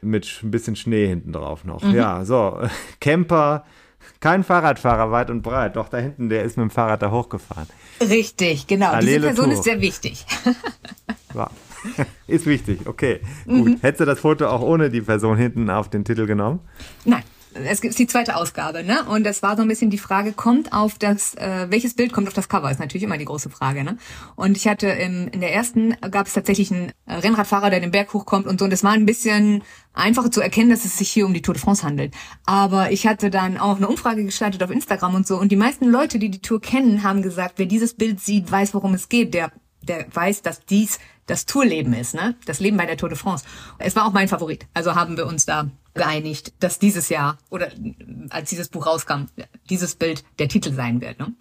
Speaker 1: Mit ein bisschen Schnee hinten drauf noch.
Speaker 3: Mhm.
Speaker 1: Ja, so. Camper, kein Fahrradfahrer weit und breit. Doch da hinten, der ist mit dem Fahrrad da hochgefahren.
Speaker 3: Richtig, genau.
Speaker 1: Allele
Speaker 3: Diese Person
Speaker 1: Tour.
Speaker 3: ist sehr wichtig.
Speaker 1: Ja. Ist wichtig, okay.
Speaker 3: Mhm.
Speaker 1: Gut. Hättest du das Foto auch ohne die Person hinten auf den Titel genommen?
Speaker 3: Nein. Es ist die zweite Ausgabe, ne? Und das war so ein bisschen die Frage, kommt auf das, äh, welches Bild kommt auf das Cover? Ist natürlich immer die große Frage, ne? Und ich hatte im, in der ersten gab es tatsächlich einen äh, Rennradfahrer, der den Berg hochkommt und so. Und das war ein bisschen einfacher zu erkennen, dass es sich hier um die Tour de France handelt. Aber ich hatte dann auch eine Umfrage gestartet auf Instagram und so. Und die meisten Leute, die die Tour kennen, haben gesagt, wer dieses Bild sieht, weiß, worum es geht. Der der weiß, dass dies das Tourleben ist, ne? Das Leben bei der Tour de France. Es war auch mein Favorit. Also haben wir uns da geeinigt, dass dieses Jahr oder als dieses Buch rauskam, dieses Bild der Titel sein wird. Ne?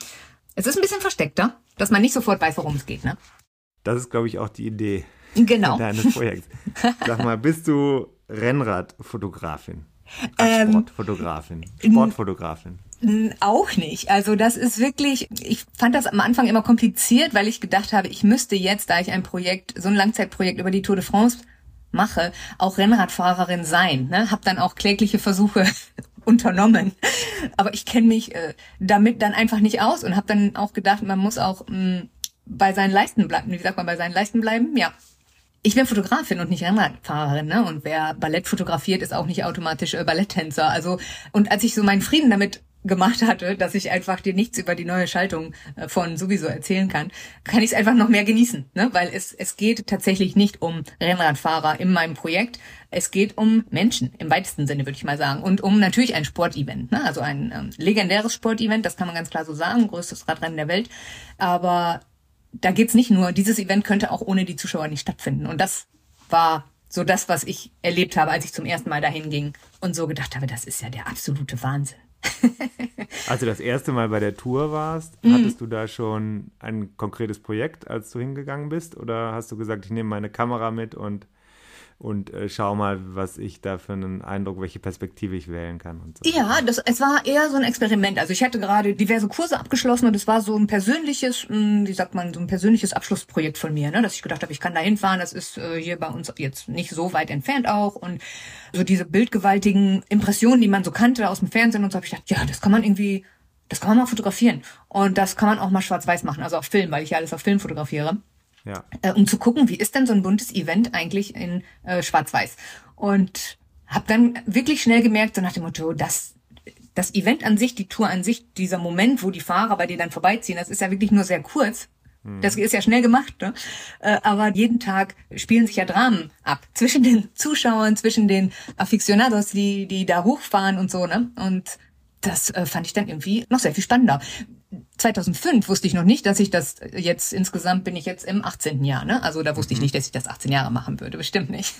Speaker 3: Es ist ein bisschen versteckter, dass man nicht sofort weiß, worum es geht, ne?
Speaker 1: Das ist, glaube ich, auch die Idee
Speaker 3: Genau.
Speaker 1: deines Projekts. Sag mal, bist du Rennradfotografin?
Speaker 3: Ähm,
Speaker 1: Sportfotografin? Sportfotografin?
Speaker 3: Auch nicht. Also das ist wirklich, ich fand das am Anfang immer kompliziert, weil ich gedacht habe, ich müsste jetzt, da ich ein Projekt, so ein Langzeitprojekt über die Tour de France mache, auch Rennradfahrerin sein. Ne? Hab dann auch klägliche Versuche unternommen. Aber ich kenne mich äh, damit dann einfach nicht aus und habe dann auch gedacht, man muss auch mh, bei seinen Leisten bleiben. Wie sagt man, bei seinen Leisten bleiben? Ja. Ich bin Fotografin und nicht Rennradfahrerin, ne? Und wer Ballett fotografiert, ist auch nicht automatisch äh, Balletttänzer. Also und als ich so meinen Frieden damit gemacht hatte, dass ich einfach dir nichts über die neue Schaltung äh, von sowieso erzählen kann, kann ich es einfach noch mehr genießen, ne? Weil es es geht tatsächlich nicht um Rennradfahrer in meinem Projekt, es geht um Menschen im weitesten Sinne würde ich mal sagen und um natürlich ein Sportevent, ne? Also ein ähm, legendäres Sportevent, das kann man ganz klar so sagen, größtes Radrennen der Welt, aber da geht's nicht nur, dieses Event könnte auch ohne die Zuschauer nicht stattfinden. Und das war so das, was ich erlebt habe, als ich zum ersten Mal dahin ging und so gedacht habe, das ist ja der absolute Wahnsinn.
Speaker 1: Als du das erste Mal bei der Tour warst,
Speaker 3: Mhm.
Speaker 1: hattest du da schon ein konkretes Projekt, als du hingegangen bist? Oder hast du gesagt, ich nehme meine Kamera mit und, und äh, schau mal, was ich da für einen Eindruck, welche Perspektive ich wählen kann und so?
Speaker 3: Ja, das, es war eher so ein Experiment. Also ich hatte gerade diverse Kurse abgeschlossen und es war so ein persönliches, mh, wie sagt man, so ein persönliches Abschlussprojekt von mir, ne? dass ich gedacht habe, ich kann da hinfahren. Das ist äh, hier bei uns jetzt nicht so weit entfernt auch und so diese bildgewaltigen Impressionen, die man so kannte aus dem Fernsehen und so, habe ich gedacht, ja, das kann man irgendwie, das kann man mal fotografieren und das kann man auch mal schwarz-weiß machen, also auf Film, weil ich ja alles auf Film fotografiere
Speaker 1: Ja.
Speaker 3: äh, um zu gucken, wie ist denn so ein buntes Event eigentlich in äh, Schwarz-Weiß. Und habe dann wirklich schnell gemerkt, so nach dem Motto, das, das Event an sich, die Tour an sich, dieser Moment, wo die Fahrer bei dir dann vorbeiziehen, das ist ja wirklich nur sehr kurz. Das ist ja schnell gemacht, ne? Äh, aber jeden Tag spielen sich ja Dramen ab zwischen den Zuschauern, zwischen den Aficionados, die die da hochfahren und so, ne? Und das äh, fand ich dann irgendwie noch sehr viel spannender. 2005 wusste ich noch nicht, dass ich das jetzt insgesamt bin ich jetzt im 18. Jahr, ne? Also da wusste ich nicht, dass ich das 18 Jahre machen würde, bestimmt nicht.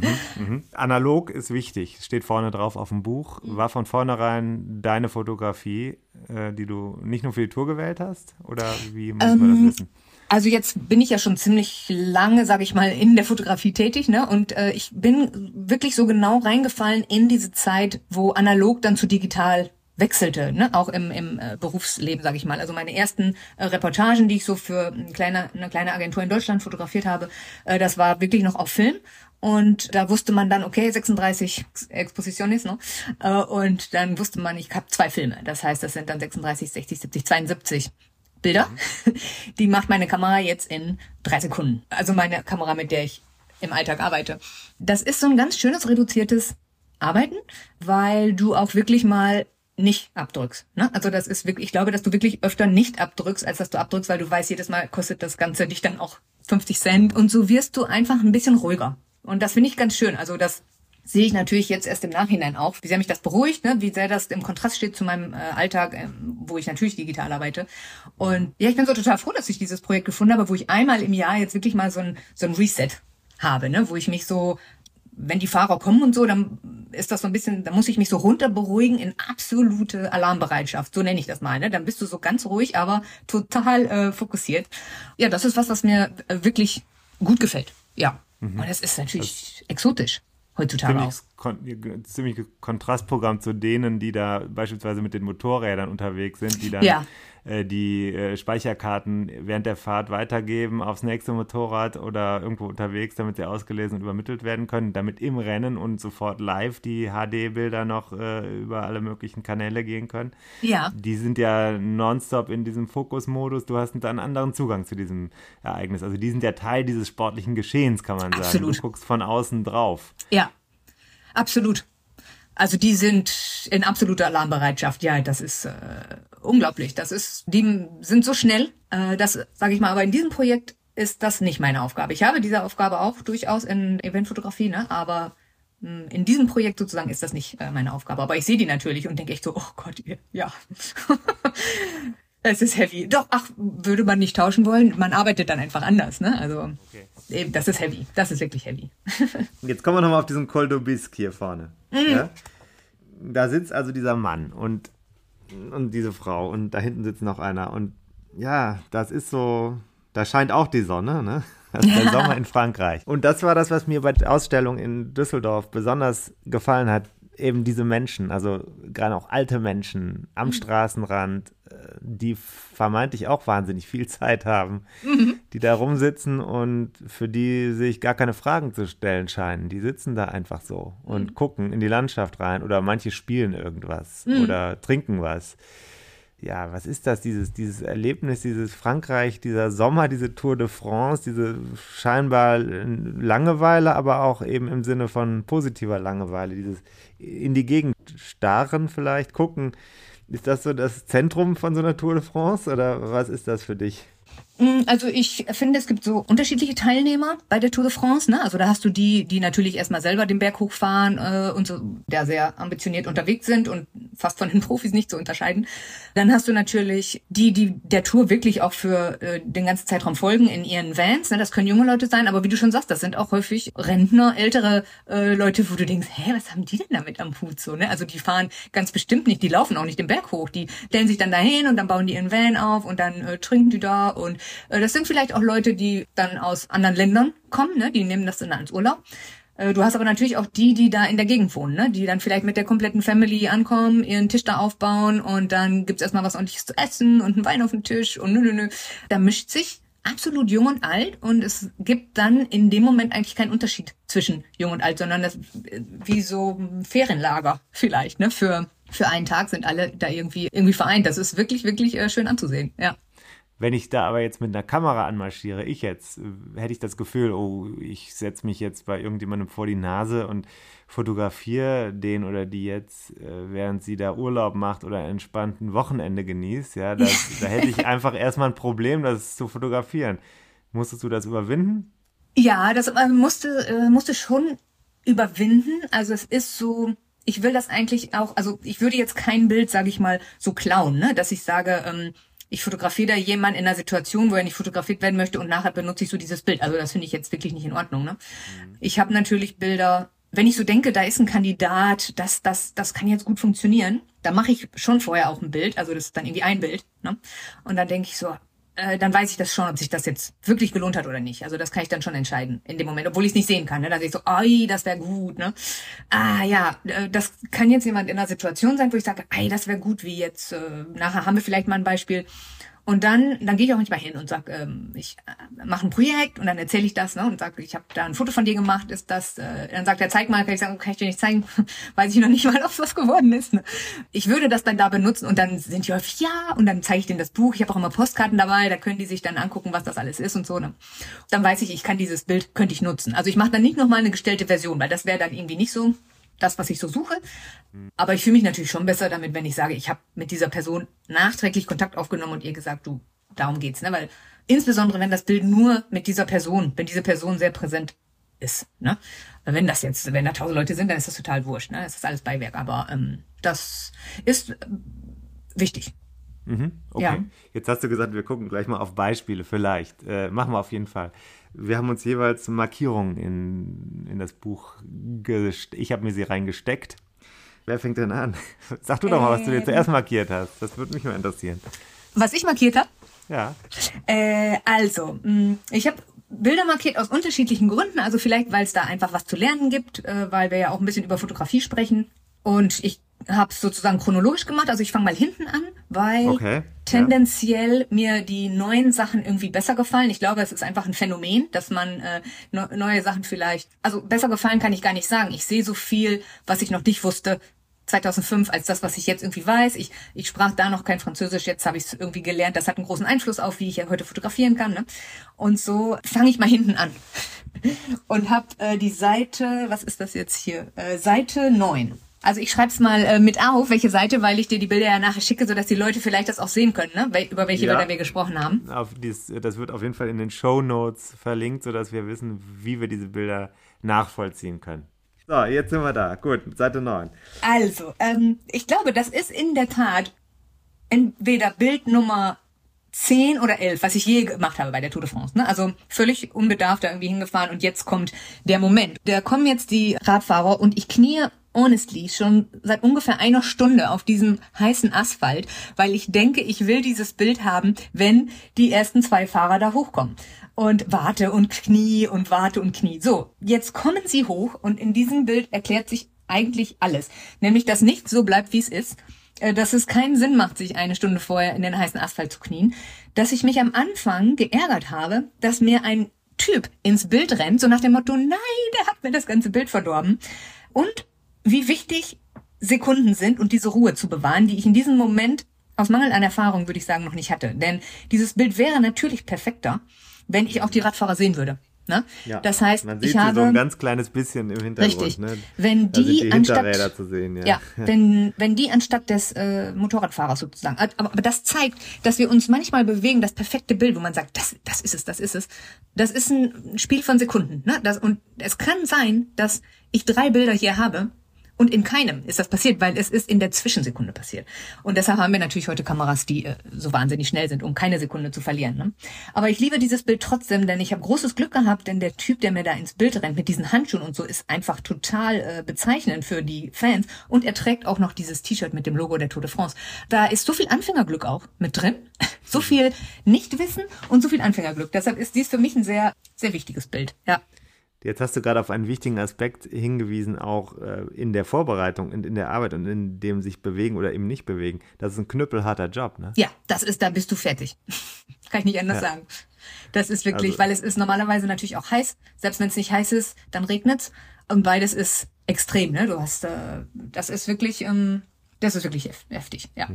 Speaker 1: Analog ist wichtig, steht vorne drauf auf dem Buch.
Speaker 3: Mhm.
Speaker 1: War von vornherein deine Fotografie, äh, die du nicht nur für die Tour gewählt hast? Oder wie muss man
Speaker 3: Ähm,
Speaker 1: das wissen?
Speaker 3: Also jetzt bin ich ja schon ziemlich lange, sage ich mal, in der Fotografie tätig, ne? Und äh, ich bin wirklich so genau reingefallen in diese Zeit, wo analog dann zu digital wechselte, ne? auch im, im äh, Berufsleben, sage ich mal. Also meine ersten äh, Reportagen, die ich so für eine kleine, eine kleine Agentur in Deutschland fotografiert habe, äh, das war wirklich noch auf Film. Und da wusste man dann, okay, 36 Expositiones, ne? Äh, und dann wusste man, ich habe zwei Filme. Das heißt, das sind dann 36, 60, 70, 72 Bilder. Die macht meine Kamera jetzt in drei Sekunden. Also meine Kamera, mit der ich im Alltag arbeite. Das ist so ein ganz schönes reduziertes Arbeiten, weil du auch wirklich mal nicht abdrückst. Ne? Also das ist wirklich, ich glaube, dass du wirklich öfter nicht abdrückst, als dass du abdrückst, weil du weißt, jedes Mal kostet das Ganze dich dann auch 50 Cent und so wirst du einfach ein bisschen ruhiger. Und das finde ich ganz schön. Also das sehe ich natürlich jetzt erst im Nachhinein auch, wie sehr mich das beruhigt, ne? wie sehr das im Kontrast steht zu meinem äh, Alltag, ähm, wo ich natürlich digital arbeite. Und ja, ich bin so total froh, dass ich dieses Projekt gefunden habe, wo ich einmal im Jahr jetzt wirklich mal so ein, so ein Reset habe, ne? wo ich mich so, wenn die Fahrer kommen und so, dann ist das so ein bisschen, da muss ich mich so runter beruhigen in absolute Alarmbereitschaft, so nenne ich das mal. Ne? Dann bist du so ganz ruhig, aber total äh, fokussiert. Ja, das ist was, was mir äh, wirklich gut gefällt. Ja. Und das ist natürlich exotisch heutzutage auch.
Speaker 1: Ziemlich, kon ziemlich Kontrastprogramm zu denen, die da beispielsweise mit den Motorrädern unterwegs sind, die dann
Speaker 3: Ja.
Speaker 1: äh, die äh, Speicherkarten während der Fahrt weitergeben aufs nächste Motorrad oder irgendwo unterwegs, damit sie ausgelesen und übermittelt werden können, damit im Rennen und sofort live die HD-Bilder noch äh, über alle möglichen Kanäle gehen können.
Speaker 3: Ja.
Speaker 1: Die sind ja nonstop in diesem Fokusmodus. Du hast einen anderen Zugang zu diesem Ereignis. Also die sind ja Teil dieses sportlichen Geschehens, kann man sagen.
Speaker 3: Absolut.
Speaker 1: Du guckst von außen drauf.
Speaker 3: Ja, absolut. Also die sind in absoluter Alarmbereitschaft. Ja, das ist äh, unglaublich. Das ist, die sind so schnell. Äh, das sage ich mal. Aber in diesem Projekt ist das nicht meine Aufgabe. Ich habe diese Aufgabe auch durchaus in Eventfotografie, ne? Aber mh, in diesem Projekt sozusagen ist das nicht äh, meine Aufgabe. Aber ich sehe die natürlich und denke echt so, oh Gott, ja. Es ist heavy. Doch, ach, würde man nicht tauschen wollen, man arbeitet dann einfach anders, ne? Also, eben, das ist heavy. Das ist wirklich heavy.
Speaker 1: Jetzt kommen wir nochmal auf diesen Col d'Aubisque hier vorne. Ja? Da sitzt also dieser Mann und, und diese Frau und da hinten sitzt noch einer und ja, das ist so, da scheint auch die Sonne, ne? Das ist der Sommer in Frankreich. Und das war das, was mir bei der Ausstellung in Düsseldorf besonders gefallen hat. Eben diese Menschen, also gerade auch alte Menschen am mhm. Straßenrand, die vermeintlich auch wahnsinnig viel Zeit haben, mhm. die da rumsitzen und für die sich gar keine Fragen zu stellen scheinen. Die sitzen da einfach so und mhm. gucken in die Landschaft rein oder manche spielen irgendwas mhm. oder trinken was ja, was ist das, dieses, dieses Erlebnis, dieses Frankreich, dieser Sommer, diese Tour de France, diese scheinbar Langeweile, aber auch eben im Sinne von positiver Langeweile, dieses in die Gegend starren vielleicht, gucken. Ist das so das Zentrum von so einer Tour de France oder was ist das für dich?
Speaker 3: Mm, also ich finde, es gibt so unterschiedliche Teilnehmer bei der Tour de France. Ne? Also da hast du die, die natürlich erstmal selber den Berg hochfahren äh, und so, der sehr ambitioniert unterwegs sind und fast von den Profis nicht zu unterscheiden. Dann hast du natürlich die, die der Tour wirklich auch für äh, den ganzen Zeitraum folgen in ihren Vans. Ne? Das können junge Leute sein, aber wie du schon sagst, das sind auch häufig Rentner, ältere äh, Leute, wo du denkst, hä, was haben die denn damit am Hut so? Ne? Also die fahren ganz bestimmt nicht, die laufen auch nicht den Berg hoch. Die stellen sich dann dahin und dann bauen die ihren Van auf und dann äh, trinken die da und das sind vielleicht auch Leute, die dann aus anderen Ländern kommen, ne? die nehmen das dann als Urlaub. Äh, du hast aber natürlich auch die, die da in der Gegend wohnen, ne? die dann vielleicht mit der kompletten Family ankommen, ihren Tisch da aufbauen und dann gibt's erstmal was ordentliches zu essen und einen Wein auf dem Tisch und nö, nö, nö. Da mischt sich absolut jung und alt und es gibt dann in dem Moment eigentlich keinen Unterschied zwischen jung und alt, sondern das wie so ein Ferienlager vielleicht, ne? Für, für einen Tag sind alle da irgendwie, irgendwie vereint. Das ist wirklich, wirklich äh, schön anzusehen, ja.
Speaker 1: Wenn ich da aber jetzt mit einer Kamera anmarschiere, ich jetzt, äh, hätte ich das Gefühl, oh, ich setze mich jetzt bei irgendjemandem vor die Nase und fotografiere den oder die jetzt, äh, während sie da Urlaub macht oder ein entspannten Wochenende genießt. Ja, das, da hätte ich einfach erstmal ein Problem, das zu fotografieren. Musstest du das überwinden?
Speaker 3: Ja, das äh, musste, musste schon überwinden. Also es ist so, ich will das eigentlich auch, also ich würde jetzt kein Bild, sage ich mal, so klauen, ne? dass ich sage, ähm, ich fotografiere da jemanden in einer Situation, wo er nicht fotografiert werden möchte und nachher benutze ich so dieses Bild. Also das finde ich jetzt wirklich nicht in Ordnung. Ne? Mhm. Ich habe natürlich Bilder, wenn ich so denke, da ist ein Kandidat, das, das, das kann jetzt gut funktionieren, da mache ich schon vorher auch ein Bild, also das ist dann irgendwie ein Bild. Ne? Und dann denke ich so, äh, dann weiß ich das schon, ob sich das jetzt wirklich gelohnt hat oder nicht. Also das kann ich dann schon entscheiden in dem Moment, obwohl ich es nicht sehen kann. Ne? Da sehe ich so, oi, das wäre gut. Ne? Ah ja, äh, das kann jetzt jemand in einer Situation sein, wo ich sage, ey, das wäre gut, wie jetzt, äh, nachher haben wir vielleicht mal ein Beispiel, und dann, dann gehe ich auch manchmal hin und sag, ähm, ich äh, mache ein Projekt und dann erzähle ich das ne, und sage, ich habe da ein Foto von dir gemacht, ist das, äh, dann sagt er, zeig mal, kann ich sagen, kann ich dir nicht zeigen, weiß ich noch nicht mal, ob was geworden ist. Ne? Ich würde das dann da benutzen und dann sind die häufig, ja, und dann zeige ich denen das Buch, ich habe auch immer Postkarten dabei, da können die sich dann angucken, was das alles ist und so. Ne? Dann weiß ich, ich kann dieses Bild, könnte ich nutzen. Also ich mache dann nicht nochmal eine gestellte Version, weil das wäre dann irgendwie nicht so das, was ich so suche. Aber ich fühle mich natürlich schon besser damit, wenn ich sage, ich habe mit dieser Person nachträglich Kontakt aufgenommen und ihr gesagt, du, darum geht's, ne? Weil insbesondere wenn das Bild nur mit dieser Person, wenn diese Person sehr präsent ist, ne? Wenn das jetzt, wenn da tausend Leute sind, dann ist das total wurscht, ne? Das ist alles Beiwerk. Aber ähm, das ist äh, wichtig.
Speaker 1: Mhm, okay. Ja. Jetzt hast du gesagt, wir gucken gleich mal auf Beispiele, vielleicht. Äh, machen wir auf jeden Fall. Wir haben uns jeweils Markierungen in, in das Buch gesteckt. Ich habe mir sie reingesteckt. Wer fängt denn an? Sag du doch mal, was du dir ähm. zuerst markiert hast. Das würde mich mal interessieren.
Speaker 3: Was ich markiert habe?
Speaker 1: Ja.
Speaker 3: Äh, also, mm, ich habe Bilder markiert aus unterschiedlichen Gründen. Also vielleicht, weil es da einfach was zu lernen gibt, äh, weil wir ja auch ein bisschen über Fotografie sprechen. Und ich habe es sozusagen chronologisch gemacht. Also ich fange mal hinten an, weil okay, tendenziell ja. mir die neuen Sachen irgendwie besser gefallen. Ich glaube, es ist einfach ein Phänomen, dass man äh, ne, neue Sachen vielleicht, also besser gefallen kann ich gar nicht sagen. Ich sehe so viel, was ich noch nicht wusste. 2005 als das, was ich jetzt irgendwie weiß. Ich, ich sprach da noch kein Französisch, jetzt habe ich es irgendwie gelernt. Das hat einen großen Einfluss auf, wie ich ja heute fotografieren kann. Ne? Und so fange ich mal hinten an und habe äh, die Seite, was ist das jetzt hier? Äh, Seite 9. Also ich schreibe es mal äh, mit auf, welche Seite, weil ich dir die Bilder ja nachher schicke, sodass die Leute vielleicht das auch sehen können, ne? über welche ja. Bilder wir gesprochen haben.
Speaker 1: Auf dies, das wird auf jeden Fall in den Show Notes verlinkt, sodass wir wissen, wie wir diese Bilder nachvollziehen können. So, jetzt sind wir da. Gut, Seite 9.
Speaker 3: Also, ähm, ich glaube, das ist in der Tat entweder Bild Nummer 10 oder 11, was ich je gemacht habe bei der Tour de France. Ne? Also völlig unbedarft da irgendwie hingefahren und jetzt kommt der Moment. Da kommen jetzt die Radfahrer und ich knie honestly schon seit ungefähr einer Stunde auf diesem heißen Asphalt, weil ich denke, ich will dieses Bild haben, wenn die ersten zwei Fahrer da hochkommen. Und warte und Knie und warte und Knie. So, jetzt kommen sie hoch und in diesem Bild erklärt sich eigentlich alles. Nämlich, dass nichts so bleibt, wie es ist äh, dass es keinen Sinn macht, sich eine Stunde vorher in den heißen Asphalt zu knien, dass ich mich am Anfang geärgert habe, dass mir ein Typ ins Bild rennt, so nach dem Motto, nein, der hat mir das ganze Bild verdorben. Und wie wichtig Sekunden sind und diese Ruhe zu bewahren, die ich in diesem Moment aus Mangel an Erfahrung, würde ich sagen, noch nicht hatte. Denn dieses Bild wäre natürlich perfekter, wenn ich auch die Radfahrer sehen würde. Ne?
Speaker 1: Ja,
Speaker 3: das heißt,
Speaker 1: man sieht
Speaker 3: ich habe
Speaker 1: so ein ganz kleines bisschen im Hintergrund.
Speaker 3: Richtig.
Speaker 1: Ne?
Speaker 3: Wenn die,
Speaker 1: die
Speaker 3: anstatt
Speaker 1: sehen, ja.
Speaker 3: ja, wenn wenn die anstatt des äh, Motorradfahrers sozusagen, aber, aber das zeigt, dass wir uns manchmal bewegen, das perfekte Bild, wo man sagt, das das ist es, das ist es. Das ist ein Spiel von Sekunden, ne? Das und es kann sein, dass ich drei Bilder hier habe und in keinem ist das passiert, weil es ist in der Zwischensekunde passiert. Und deshalb haben wir natürlich heute Kameras, die äh, so wahnsinnig schnell sind, um keine Sekunde zu verlieren. Ne? Aber ich liebe dieses Bild trotzdem, denn ich habe großes Glück gehabt, denn der Typ, der mir da ins Bild rennt mit diesen Handschuhen und so, ist einfach total äh, bezeichnend für die Fans. Und er trägt auch noch dieses T-Shirt mit dem Logo der Tour de France. Da ist so viel Anfängerglück auch mit drin, so viel Nichtwissen und so viel Anfängerglück. Deshalb ist dies für mich ein sehr, sehr wichtiges Bild. Ja.
Speaker 1: Jetzt hast du gerade auf einen wichtigen Aspekt hingewiesen, auch äh, in der Vorbereitung und in der Arbeit und in dem sich bewegen oder eben nicht bewegen. Das ist ein knüppelharter Job, ne?
Speaker 3: Ja, das ist, da bist du fertig. Kann ich nicht anders
Speaker 1: Ja.
Speaker 3: sagen. Das ist wirklich,
Speaker 1: Also-
Speaker 3: weil es ist normalerweise natürlich auch heiß. Selbst wenn es nicht heiß ist, dann regnet's. Und beides ist extrem, ne? Du hast, äh, das ist wirklich, ähm, das ist wirklich hef- heftig, ja.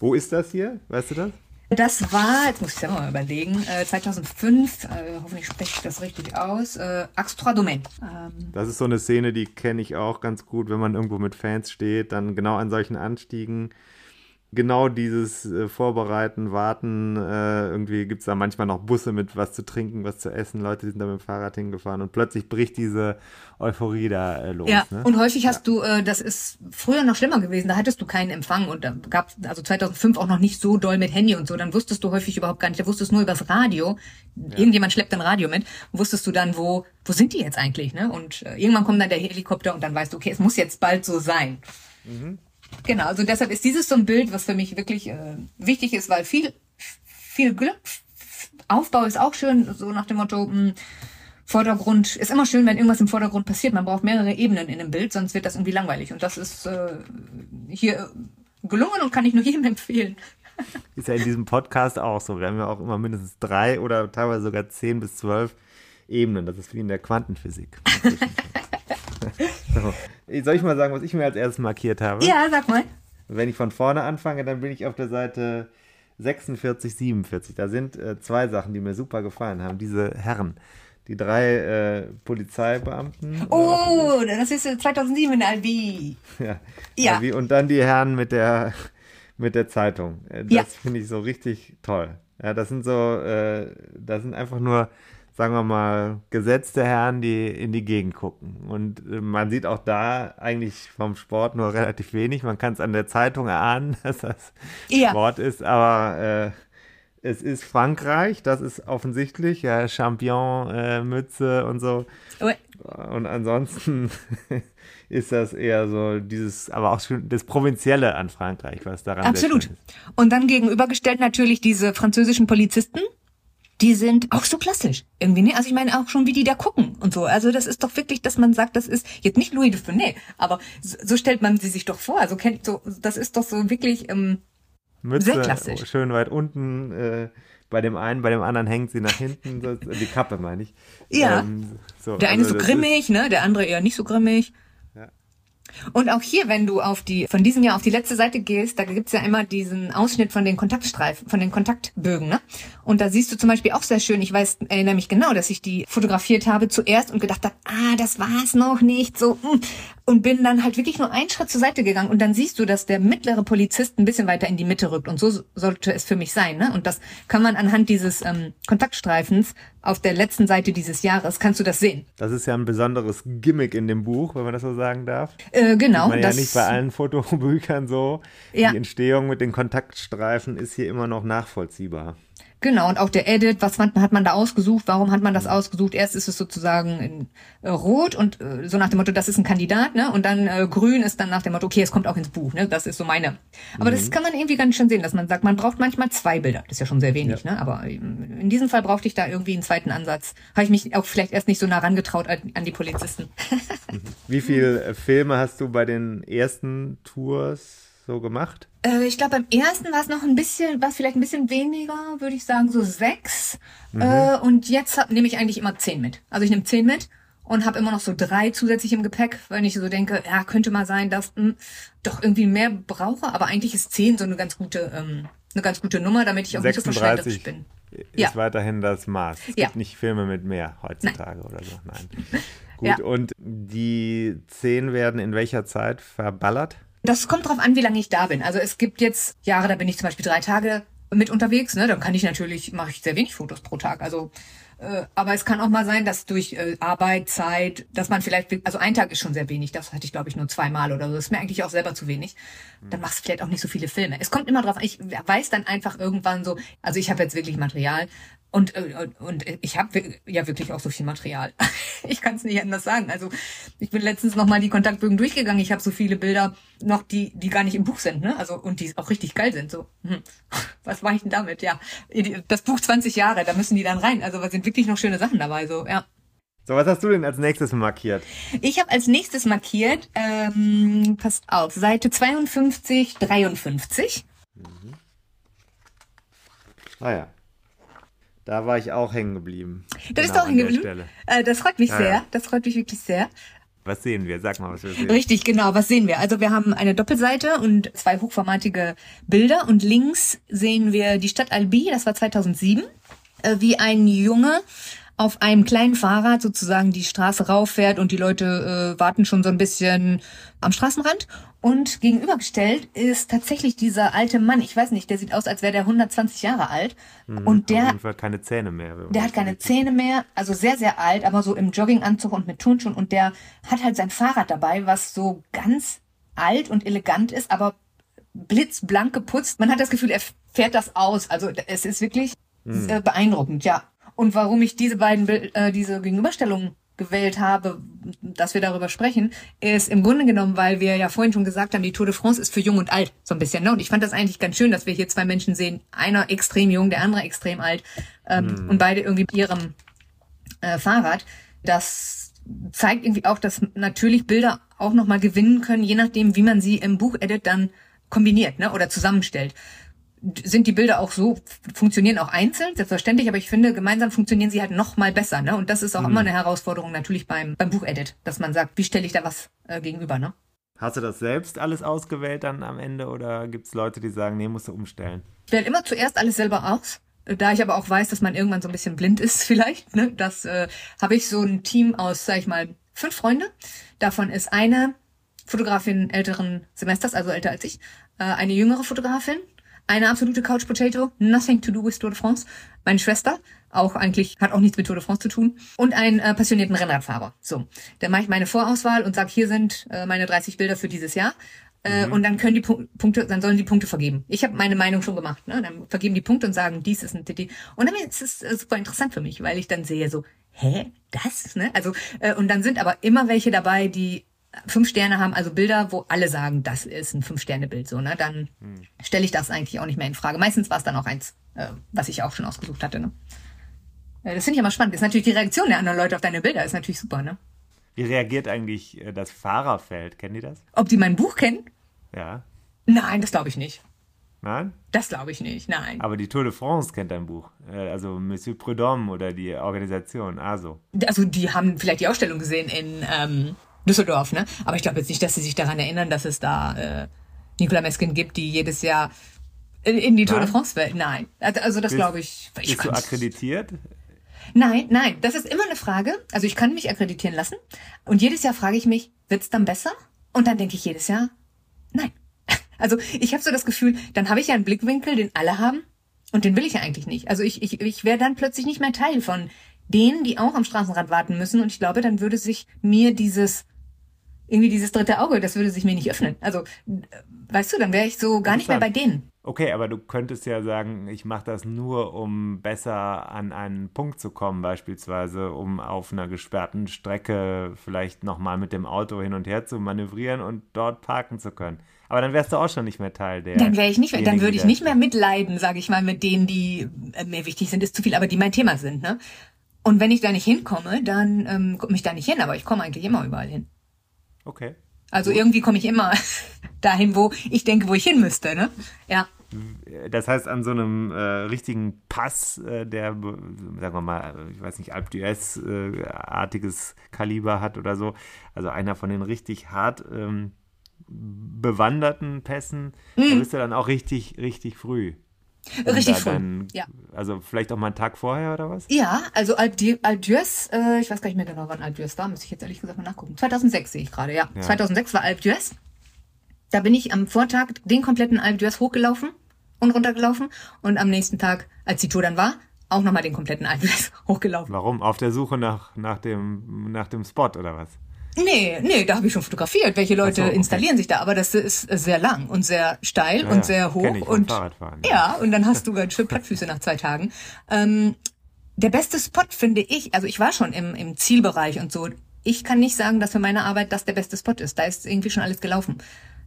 Speaker 1: Wo ist das hier? Weißt du das?
Speaker 3: Das war, jetzt muss ich selber mal überlegen, äh, 2005, äh, hoffentlich spreche ich das richtig aus, äh, Axe Trois Domaines. Ähm,
Speaker 1: Das ist so eine Szene, die kenne ich auch ganz gut, wenn man irgendwo mit Fans steht, dann genau an solchen Anstiegen. Genau dieses äh, Vorbereiten, Warten, äh, irgendwie gibt es da manchmal noch Busse mit was zu trinken, was zu essen, Leute sind da mit dem Fahrrad hingefahren und plötzlich bricht diese Euphorie da äh, los.
Speaker 3: Ja,
Speaker 1: ne?
Speaker 3: und häufig hast du, äh, das ist früher noch schlimmer gewesen, da hattest du keinen Empfang und da gab also 2005 auch noch nicht so doll mit Handy und so, dann wusstest du häufig überhaupt gar nicht, da wusstest du nur übers Radio, irgendjemand schleppt ein Radio mit, wusstest du dann, wo, wo sind die jetzt eigentlich, ne? Und äh, irgendwann kommt dann der Helikopter und dann weißt du, okay, es muss jetzt bald so sein. Genau, also deshalb ist dieses so ein Bild, was für mich wirklich äh, wichtig ist, weil viel, viel Glück, Aufbau ist auch schön, so nach dem Motto, mh, Vordergrund ist immer schön, wenn irgendwas im Vordergrund passiert. Man braucht mehrere Ebenen in einem Bild, sonst wird das irgendwie langweilig. Und das ist äh, hier gelungen und kann ich nur jedem empfehlen.
Speaker 1: Ist ja in diesem Podcast auch so. Wir haben ja auch immer mindestens drei oder teilweise sogar zehn bis zwölf Ebenen. Das ist wie in der Quantenphysik. so. Soll ich mal sagen, was ich mir als erstes markiert habe?
Speaker 3: Ja, sag mal.
Speaker 1: Wenn ich von vorne anfange, dann bin ich auf der Seite 46, 47. Da sind äh, zwei Sachen, die mir super gefallen haben. Diese Herren, die drei äh, Polizeibeamten.
Speaker 3: Oh, das ist äh, 2007 in der Albi.
Speaker 1: Ja.
Speaker 3: Ja.
Speaker 1: Wie, und dann die Herren mit der, mit der Zeitung. Äh, Das
Speaker 3: Ja.
Speaker 1: finde ich so richtig toll. Ja, das sind so, äh, das sind einfach nur, sagen wir mal, gesetzte Herren, die in die Gegend gucken. Und äh, man sieht auch da eigentlich vom Sport nur relativ wenig. Man kann es an der Zeitung erahnen, dass das
Speaker 3: Ja.
Speaker 1: Sport ist, aber äh, es ist Frankreich, das ist offensichtlich, ja, Champion-Mütze und so. Und ansonsten ist das eher so dieses, aber auch schon das Provinzielle an Frankreich, was daran
Speaker 3: Absolut. Und dann gegenübergestellt natürlich diese französischen Polizisten. Die sind auch so klassisch irgendwie, ne? Also ich meine auch schon, wie die da gucken und so. Also das ist doch wirklich, dass man sagt, das ist jetzt nicht Louis de Funès, aber so, so stellt man sie sich doch vor. Also kennt so, das ist doch so wirklich. Ähm,
Speaker 1: Mütze
Speaker 3: Sehr klassisch.
Speaker 1: schön weit unten, äh, bei dem einen, bei dem anderen hängt sie nach hinten, so, die Kappe meine ich.
Speaker 3: Ja.
Speaker 1: Ähm, so,
Speaker 3: Der eine
Speaker 1: also
Speaker 3: so grimmig, ne? Der andere eher nicht so grimmig. Und auch hier, wenn du auf die, von diesem Jahr auf die letzte Seite gehst, da gibt's ja immer diesen Ausschnitt von den Kontaktstreifen, von den Kontaktbögen, ne? Und da siehst du zum Beispiel auch sehr schön, ich weiß, erinnere mich genau, dass ich die fotografiert habe zuerst und gedacht habe, ah, das war's noch nicht, so, mm. Und bin dann halt wirklich nur einen Schritt zur Seite gegangen und dann siehst du, dass der mittlere Polizist ein bisschen weiter in die Mitte rückt und so sollte es für mich sein, ne? Und das kann man anhand dieses ähm, Kontaktstreifens auf der letzten Seite dieses Jahres, kannst du das sehen.
Speaker 1: Das ist ja ein besonderes Gimmick in dem Buch, wenn man das so sagen darf.
Speaker 3: Äh, genau,
Speaker 1: man ja
Speaker 3: das,
Speaker 1: nicht bei allen Fotobüchern so.
Speaker 3: Ja.
Speaker 1: Die Entstehung mit den Kontaktstreifen ist hier immer noch nachvollziehbar.
Speaker 3: Genau, und auch der Edit, was hat man da ausgesucht, warum hat man das ausgesucht? Erst ist es sozusagen in äh, rot und äh, so nach dem Motto, das ist ein Kandidat, ne? Und dann äh, grün ist dann nach dem Motto, okay, es kommt auch ins Buch, ne? Das ist so meine. Aber mhm. das kann man irgendwie ganz schön sehen, dass man sagt, man braucht manchmal zwei Bilder. Das ist ja schon sehr wenig, ja. ne? Aber ähm, in diesem Fall brauchte ich da irgendwie einen zweiten Ansatz. Habe ich mich auch vielleicht erst nicht so nah rangetraut an, an die Polizisten.
Speaker 1: Wie viele äh, Filme hast du bei den ersten Tours so gemacht?
Speaker 3: Äh, ich glaube, beim ersten war es noch ein bisschen, war es vielleicht ein bisschen weniger, würde ich sagen, so sechs. Mhm. Äh, und jetzt nehme ich eigentlich immer zehn mit. Also ich nehme zehn mit und habe immer noch so drei zusätzlich im Gepäck, weil ich so denke, ja, könnte mal sein, dass mh, hm, doch irgendwie mehr brauche, aber eigentlich ist zehn so eine ganz gute, ähm, eine ganz gute Nummer, damit ich auch 36 nicht so verschwenderisch bin.
Speaker 1: Ist ja. weiterhin das Maß. Es ja. gibt nicht Filme mit mehr heutzutage Nein. oder so. Nein. Gut, ja. und die zehn werden in welcher Zeit verballert?
Speaker 3: Das kommt drauf an, wie lange ich da bin. Also es gibt jetzt Jahre, da bin ich zum Beispiel drei Tage mit unterwegs. Ne? Dann kann ich natürlich, mache ich sehr wenig Fotos pro Tag. Also äh, aber es kann auch mal sein, dass durch äh, Arbeit, Zeit, dass man vielleicht, also ein Tag ist schon sehr wenig, das hatte ich glaube ich nur zweimal oder so, das ist mir eigentlich auch selber zu wenig. Dann machst du vielleicht auch nicht so viele Filme. Es kommt immer drauf, ich weiß dann einfach irgendwann so, also ich habe jetzt wirklich Material, und, äh, und, und ich habe ja wirklich auch so viel Material. ich kann es nicht anders sagen. Also ich bin letztens noch mal die Kontaktbögen durchgegangen. Ich habe so viele Bilder noch, die die gar nicht im Buch sind, ne? Also und die auch richtig geil sind. So, hm. was mache ich denn damit? Ja, das Buch 20 Jahre, da müssen die dann rein. Also da sind wirklich noch schöne Sachen dabei. So, ja.
Speaker 1: So, was hast du denn als nächstes markiert?
Speaker 3: Ich habe als nächstes markiert, ähm, passt auf, Seite 52, 53. Mhm.
Speaker 1: Ah ja. Da war ich auch hängen geblieben.
Speaker 3: Da bist genau, du auch hängen geblieben? Äh, das freut mich ja, sehr. Ja. Das freut mich wirklich sehr.
Speaker 1: Was sehen wir? Sag mal, was wir sehen.
Speaker 3: Richtig, genau. Was sehen wir? Also wir haben eine Doppelseite und zwei hochformatige Bilder und links sehen wir die Stadt Albi, das war 2007, äh, wie ein Junge auf einem kleinen Fahrrad sozusagen die Straße rauffährt und die Leute äh, warten schon so ein bisschen am Straßenrand. Und gegenübergestellt ist tatsächlich dieser alte Mann. Ich weiß nicht, der sieht aus, als wäre der 120 Jahre alt.
Speaker 1: Mhm, und der hat keine Zähne mehr.
Speaker 3: Der hat keine Zähne mehr, also sehr, sehr alt, aber so im Jogginganzug und mit Turnschuhen. Und der hat halt sein Fahrrad dabei, was so ganz alt und elegant ist, aber blitzblank geputzt. Man hat das Gefühl, er fährt das aus. Also es ist wirklich mhm. beeindruckend, ja. Und warum ich diese beiden, äh, diese Gegenüberstellungen gewählt habe, dass wir darüber sprechen, ist im Grunde genommen, weil wir ja vorhin schon gesagt haben, die Tour de France ist für jung und alt so ein bisschen. Ne? Und ich fand das eigentlich ganz schön, dass wir hier zwei Menschen sehen, einer extrem jung, der andere extrem alt ähm, mhm. und beide irgendwie mit ihrem äh, Fahrrad. Das zeigt irgendwie auch, dass natürlich Bilder auch nochmal gewinnen können, je nachdem, wie man sie im Buch-Edit dann kombiniert ne? oder zusammenstellt sind die Bilder auch so, funktionieren auch einzeln, selbstverständlich, aber ich finde, gemeinsam funktionieren sie halt noch mal besser, ne? Und das ist auch mhm. immer eine Herausforderung natürlich beim, beim Buchedit, dass man sagt, wie stelle ich da was äh, gegenüber, ne?
Speaker 1: Hast du das selbst alles ausgewählt dann am Ende oder gibt es Leute, die sagen, nee, musst du umstellen?
Speaker 3: Ich wähle immer zuerst alles selber aus. Da ich aber auch weiß, dass man irgendwann so ein bisschen blind ist vielleicht, ne? Das äh, habe ich so ein Team aus, sag ich mal, fünf Freunde. Davon ist eine Fotografin älteren Semesters, also älter als ich, äh, eine jüngere Fotografin, eine absolute Couch Potato, nothing to do with Tour de France. Meine Schwester, auch eigentlich, hat auch nichts mit Tour de France zu tun. Und einen äh, passionierten Rennradfahrer. So, dann mache ich meine Vorauswahl und sage, hier sind äh, meine 30 Bilder für dieses Jahr. Äh, mhm. Und dann können die Pu Punkte, dann sollen die Punkte vergeben. Ich habe meine Meinung schon gemacht. Ne? Dann vergeben die Punkte und sagen, dies ist ein TT. Und dann ist es äh, super interessant für mich, weil ich dann sehe so, hä, das? Ne? Also äh, und dann sind aber immer welche dabei, die fünf Sterne haben, also Bilder, wo alle sagen, das ist ein Fünf-Sterne-Bild, so, ne, dann hm. stelle ich das eigentlich auch nicht mehr in Frage. Meistens war es dann auch eins, äh, was ich auch schon ausgesucht hatte, ne. Äh, das finde ich immer spannend. Das ist natürlich die Reaktion der anderen Leute auf deine Bilder, ist natürlich super, ne.
Speaker 1: Wie reagiert eigentlich äh, das Fahrerfeld? Kennen die das?
Speaker 3: Ob die mein Buch kennen?
Speaker 1: Ja.
Speaker 3: Nein, das glaube ich nicht.
Speaker 1: Nein?
Speaker 3: Das glaube ich nicht, nein.
Speaker 1: Aber die Tour de France kennt dein Buch. Äh, also Monsieur Prudhomme oder die Organisation, ASO.
Speaker 3: Also die haben vielleicht die Ausstellung gesehen in ähm, Düsseldorf, ne? Aber ich glaube jetzt nicht, dass sie sich daran erinnern, dass es da äh, Nicola Meskin gibt, die jedes Jahr in, in die Tour de France Welt. Nein. Also, also das glaube ich.
Speaker 1: ich bist du akkreditiert?
Speaker 3: Nein, nein, das ist immer eine Frage. Also ich kann mich akkreditieren lassen. Und jedes Jahr frage ich mich, wird's dann besser? Und dann denke ich jedes Jahr, nein. Also ich habe so das Gefühl, dann habe ich ja einen Blickwinkel, den alle haben. Und den will ich ja eigentlich nicht. Also ich, ich, ich wäre dann plötzlich nicht mehr Teil von denen, die auch am Straßenrand warten müssen. Und ich glaube, dann würde sich mir dieses irgendwie dieses dritte Auge, das würde sich mir nicht öffnen. Also, weißt du, dann wäre ich so gar nicht mehr bei denen.
Speaker 1: Okay, aber du könntest ja sagen, ich mache das nur, um besser an einen Punkt zu kommen, beispielsweise, um auf einer gesperrten Strecke vielleicht nochmal mit dem Auto hin und her zu manövrieren und dort parken zu können. Aber dann wärst du auch schon nicht mehr Teil der.
Speaker 3: Dann wäre ich nicht mehr, dann würde ich nicht mehr mitleiden, sage ich mal, mit denen, die äh, mir wichtig sind, ist zu viel, aber die mein Thema sind, ne? Und wenn ich da nicht hinkomme, dann ähm, komme ich da nicht hin, aber ich komme eigentlich immer überall hin.
Speaker 1: Okay.
Speaker 3: Also Gut. irgendwie komme ich immer dahin, wo ich denke, wo ich hin müsste, ne? Ja.
Speaker 1: Das heißt, an so einem äh, richtigen Pass, äh, der, sagen wir mal, ich weiß nicht, Alp d'Huez-artiges äh, Kaliber hat oder so, also einer von den richtig hart ähm, bewanderten Pässen, mhm. da bist du dann auch richtig, richtig früh.
Speaker 3: Richtig früh. Dann, ja.
Speaker 1: Also vielleicht auch mal einen Tag vorher oder was?
Speaker 3: Ja, also Alp d'Huez, äh, ich weiß gar nicht mehr genau, wann Alp d'Huez war, müsste ich jetzt ehrlich gesagt mal nachgucken. 2006 sehe ich gerade, ja. ja. 2006 war Alp d'Huez. Da bin ich am Vortag den kompletten Alp d'Huez hochgelaufen und runtergelaufen und am nächsten Tag, als die Tour dann war, auch nochmal den kompletten Alp d'Huez hochgelaufen.
Speaker 1: Warum? Auf der Suche nach, nach, dem, nach dem Spot oder was?
Speaker 3: Nee, nee, da habe ich schon fotografiert. Welche Leute so, okay. installieren sich da? Aber das ist sehr lang und sehr steil ja, und sehr hoch. und
Speaker 1: Fahrradfahren,
Speaker 3: ja. ja, und dann hast du ganz schön Plattfüße nach zwei Tagen. Ähm, der beste Spot finde ich, also ich war schon im, im Zielbereich und so. Ich kann nicht sagen, dass für meine Arbeit das der beste Spot ist. Da ist irgendwie schon alles gelaufen.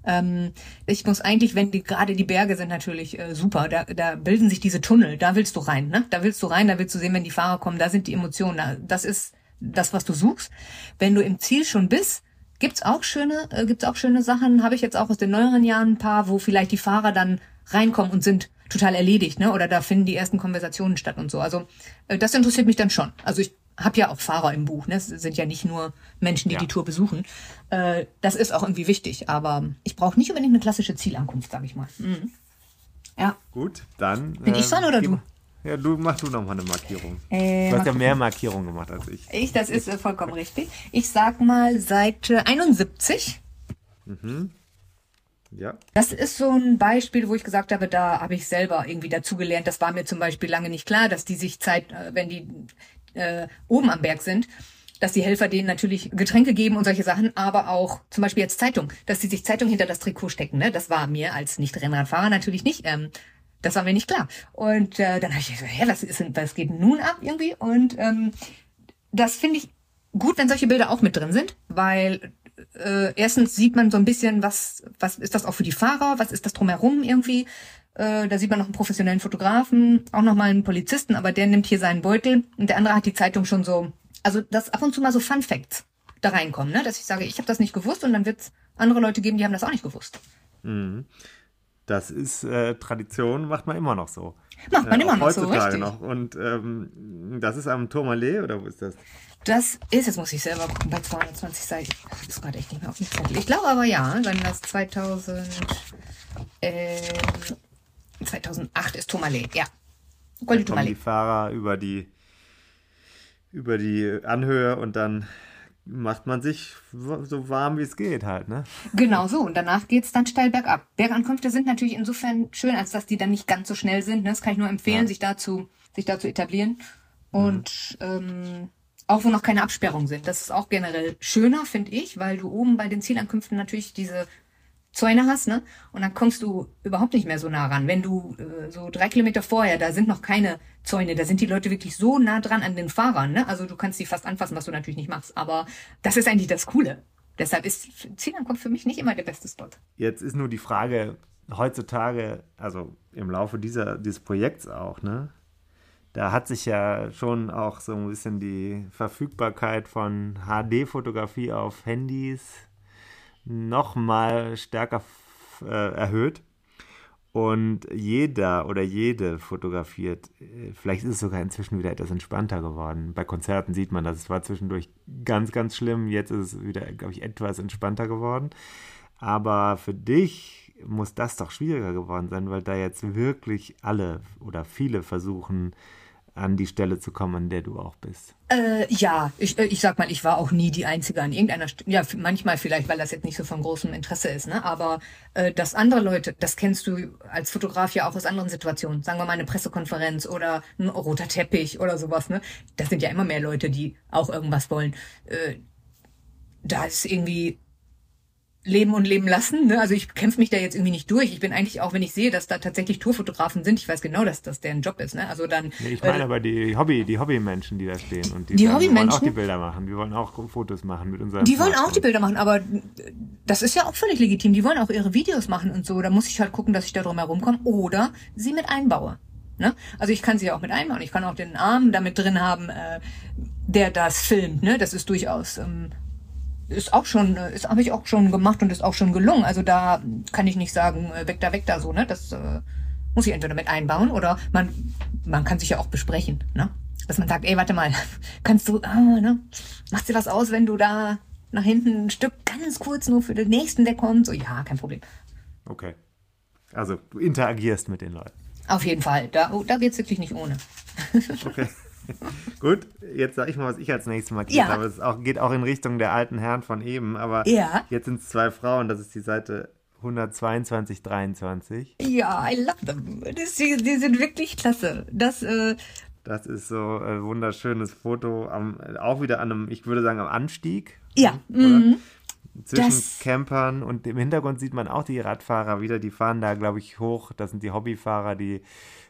Speaker 3: Ähm, ich muss eigentlich, wenn die gerade die Berge sind natürlich äh, super, da, da bilden sich diese Tunnel, da willst du rein, ne? Da willst du rein, da willst du sehen, wenn die Fahrer kommen, da sind die Emotionen. Das ist das, was du suchst. Wenn du im Ziel schon bist, gibt's auch schöne, äh, gibt's auch schöne Sachen. Habe ich jetzt auch aus den neueren Jahren ein paar, wo vielleicht die Fahrer dann reinkommen und sind total erledigt, ne? Oder da finden die ersten Konversationen statt und so. Also äh, das interessiert mich dann schon. Also ich habe ja auch Fahrer im Buch, ne? Es sind ja nicht nur Menschen, die ja. die Tour besuchen. Äh, das ist auch irgendwie wichtig, aber ich brauche nicht unbedingt eine klassische Zielankunft, sage ich mal. Mhm. Ja.
Speaker 1: Gut, dann.
Speaker 3: Bin ich dran oder du?
Speaker 1: Ja, du mach du nochmal eine Markierung. Äh, du hast ja mehr Markierungen gemacht als ich.
Speaker 3: Ich, das ist äh, vollkommen richtig. Ich sag mal Seite 71. Mhm.
Speaker 1: Ja.
Speaker 3: Das ist so ein Beispiel, wo ich gesagt habe, da habe ich selber irgendwie dazugelernt. Das war mir zum Beispiel lange nicht klar, dass die sich Zeit, äh, wenn die äh, oben am Berg sind, dass die Helfer denen natürlich Getränke geben und solche Sachen, aber auch zum Beispiel jetzt Zeitung, dass die sich Zeitung hinter das Trikot stecken. Ne? Das war mir als Nicht-Rennradfahrer natürlich nicht ähm, das war mir nicht klar. Und äh, dann habe ich gesagt, hä, was, ist denn, was geht nun ab irgendwie? Und ähm, das finde ich gut, wenn solche Bilder auch mit drin sind, weil äh, erstens sieht man so ein bisschen, was, was ist das auch für die Fahrer, was ist das drumherum irgendwie. Äh, da sieht man noch einen professionellen Fotografen, auch nochmal einen Polizisten, aber der nimmt hier seinen Beutel und der andere hat die Zeitung schon so. Also, dass ab und zu mal so Fun Facts da reinkommen, ne? dass ich sage, ich habe das nicht gewusst und dann wird es andere Leute geben, die haben das auch nicht gewusst.
Speaker 1: Mhm. Das ist äh, Tradition, macht man immer noch so.
Speaker 3: Macht man äh, immer noch so,
Speaker 1: richtig. noch. Und ähm, das ist am Tourmalet oder wo ist das?
Speaker 3: Das ist, jetzt muss ich selber gucken, bei 220 Seiten. Ich habe das gerade echt nicht mehr auf dem Zettel. Ich glaube aber ja, wenn das 2000, äh, 2008 ist Tourmalet, ja.
Speaker 1: Goldi Tourmalet. die Fahrer über die, über die Anhöhe und dann macht man sich so warm, wie es geht halt, ne?
Speaker 3: Genau so. Und danach geht's dann steil bergab. Bergankünfte sind natürlich insofern schön, als dass die dann nicht ganz so schnell sind. Ne? Das kann ich nur empfehlen, ja. sich dazu, sich dazu etablieren. Und mhm. ähm, auch wo noch keine Absperrungen sind. Das ist auch generell schöner, finde ich, weil du oben bei den Zielankünften natürlich diese Zäune hast, ne? Und dann kommst du überhaupt nicht mehr so nah ran. Wenn du äh, so drei Kilometer vorher, da sind noch keine Zäune, da sind die Leute wirklich so nah dran an den Fahrern, ne? Also du kannst sie fast anfassen, was du natürlich nicht machst. Aber das ist eigentlich das Coole. Deshalb ist Zielankunft für mich nicht immer der beste Spot.
Speaker 1: Jetzt ist nur die Frage, heutzutage, also im Laufe dieser, dieses Projekts auch, ne? Da hat sich ja schon auch so ein bisschen die Verfügbarkeit von HD-Fotografie auf Handys noch mal stärker äh, erhöht. Und jeder oder jede fotografiert. Vielleicht ist es sogar inzwischen wieder etwas entspannter geworden. Bei Konzerten sieht man das. Es war zwischendurch ganz, ganz schlimm. Jetzt ist es wieder, glaube ich, etwas entspannter geworden. Aber für dich muss das doch schwieriger geworden sein, weil da jetzt wirklich alle oder viele versuchen, an die Stelle zu kommen, an der du auch bist.
Speaker 3: Äh, ja, ich, äh, ich sag mal, ich war auch nie die Einzige an irgendeiner Stelle. Ja, manchmal vielleicht, weil das jetzt nicht so von großem Interesse ist, ne? Aber äh, dass andere Leute, das kennst du als Fotograf ja auch aus anderen Situationen. Sagen wir mal eine Pressekonferenz oder ein roter Teppich oder sowas, ne? Das sind ja immer mehr Leute, die auch irgendwas wollen. Äh, da ist irgendwie leben und leben lassen. Ne? Also ich kämpfe mich da jetzt irgendwie nicht durch. Ich bin eigentlich auch, wenn ich sehe, dass da tatsächlich Tourfotografen sind, ich weiß genau, dass das deren Job ist. Ne? Also dann.
Speaker 1: Nee, ich meine äh, aber die Hobby, die Hobbymenschen, die da stehen und die,
Speaker 3: die sagen,
Speaker 1: wollen auch die Bilder machen. Wir wollen auch Fotos machen mit unseren.
Speaker 3: Die wollen auch die Bilder machen, aber das ist ja auch völlig legitim. Die wollen auch ihre Videos machen und so. Da muss ich halt gucken, dass ich da drum herum komme oder sie mit einbaue. Ne? Also ich kann sie auch mit einbauen. Ich kann auch den Arm damit drin haben, äh, der das filmt. Ne? Das ist durchaus ähm, ist auch schon, äh, ist habe ich auch schon gemacht und ist auch schon gelungen. Also da kann ich nicht sagen, äh, weg da, weg da so, ne? Das äh, muss ich entweder mit einbauen oder man, man kann sich ja auch besprechen, ne? Dass man sagt, ey, warte mal, kannst du, ah, ne? Machst dir was aus, wenn du da nach hinten ein Stück ganz kurz nur für den nächsten, der kommt? So, ja, kein Problem.
Speaker 1: Okay. Also du interagierst mit den Leuten.
Speaker 3: Auf jeden Fall. Da, oh, da geht's wirklich nicht ohne.
Speaker 1: okay. Gut, jetzt sage ich mal, was ich als nächstes markiert ja. habe. Es auch, geht auch in Richtung der alten Herren von eben, aber ja. jetzt sind es zwei Frauen, das ist die Seite 122, 23.
Speaker 3: Ja, I love them. Das, die, die sind wirklich klasse. Das, äh,
Speaker 1: das ist so ein wunderschönes Foto, am, auch wieder an einem, ich würde sagen, am Anstieg.
Speaker 3: Ja. Mhm.
Speaker 1: Zwischen das, Campern und im Hintergrund sieht man auch die Radfahrer wieder, die fahren da, glaube ich, hoch. Das sind die Hobbyfahrer, die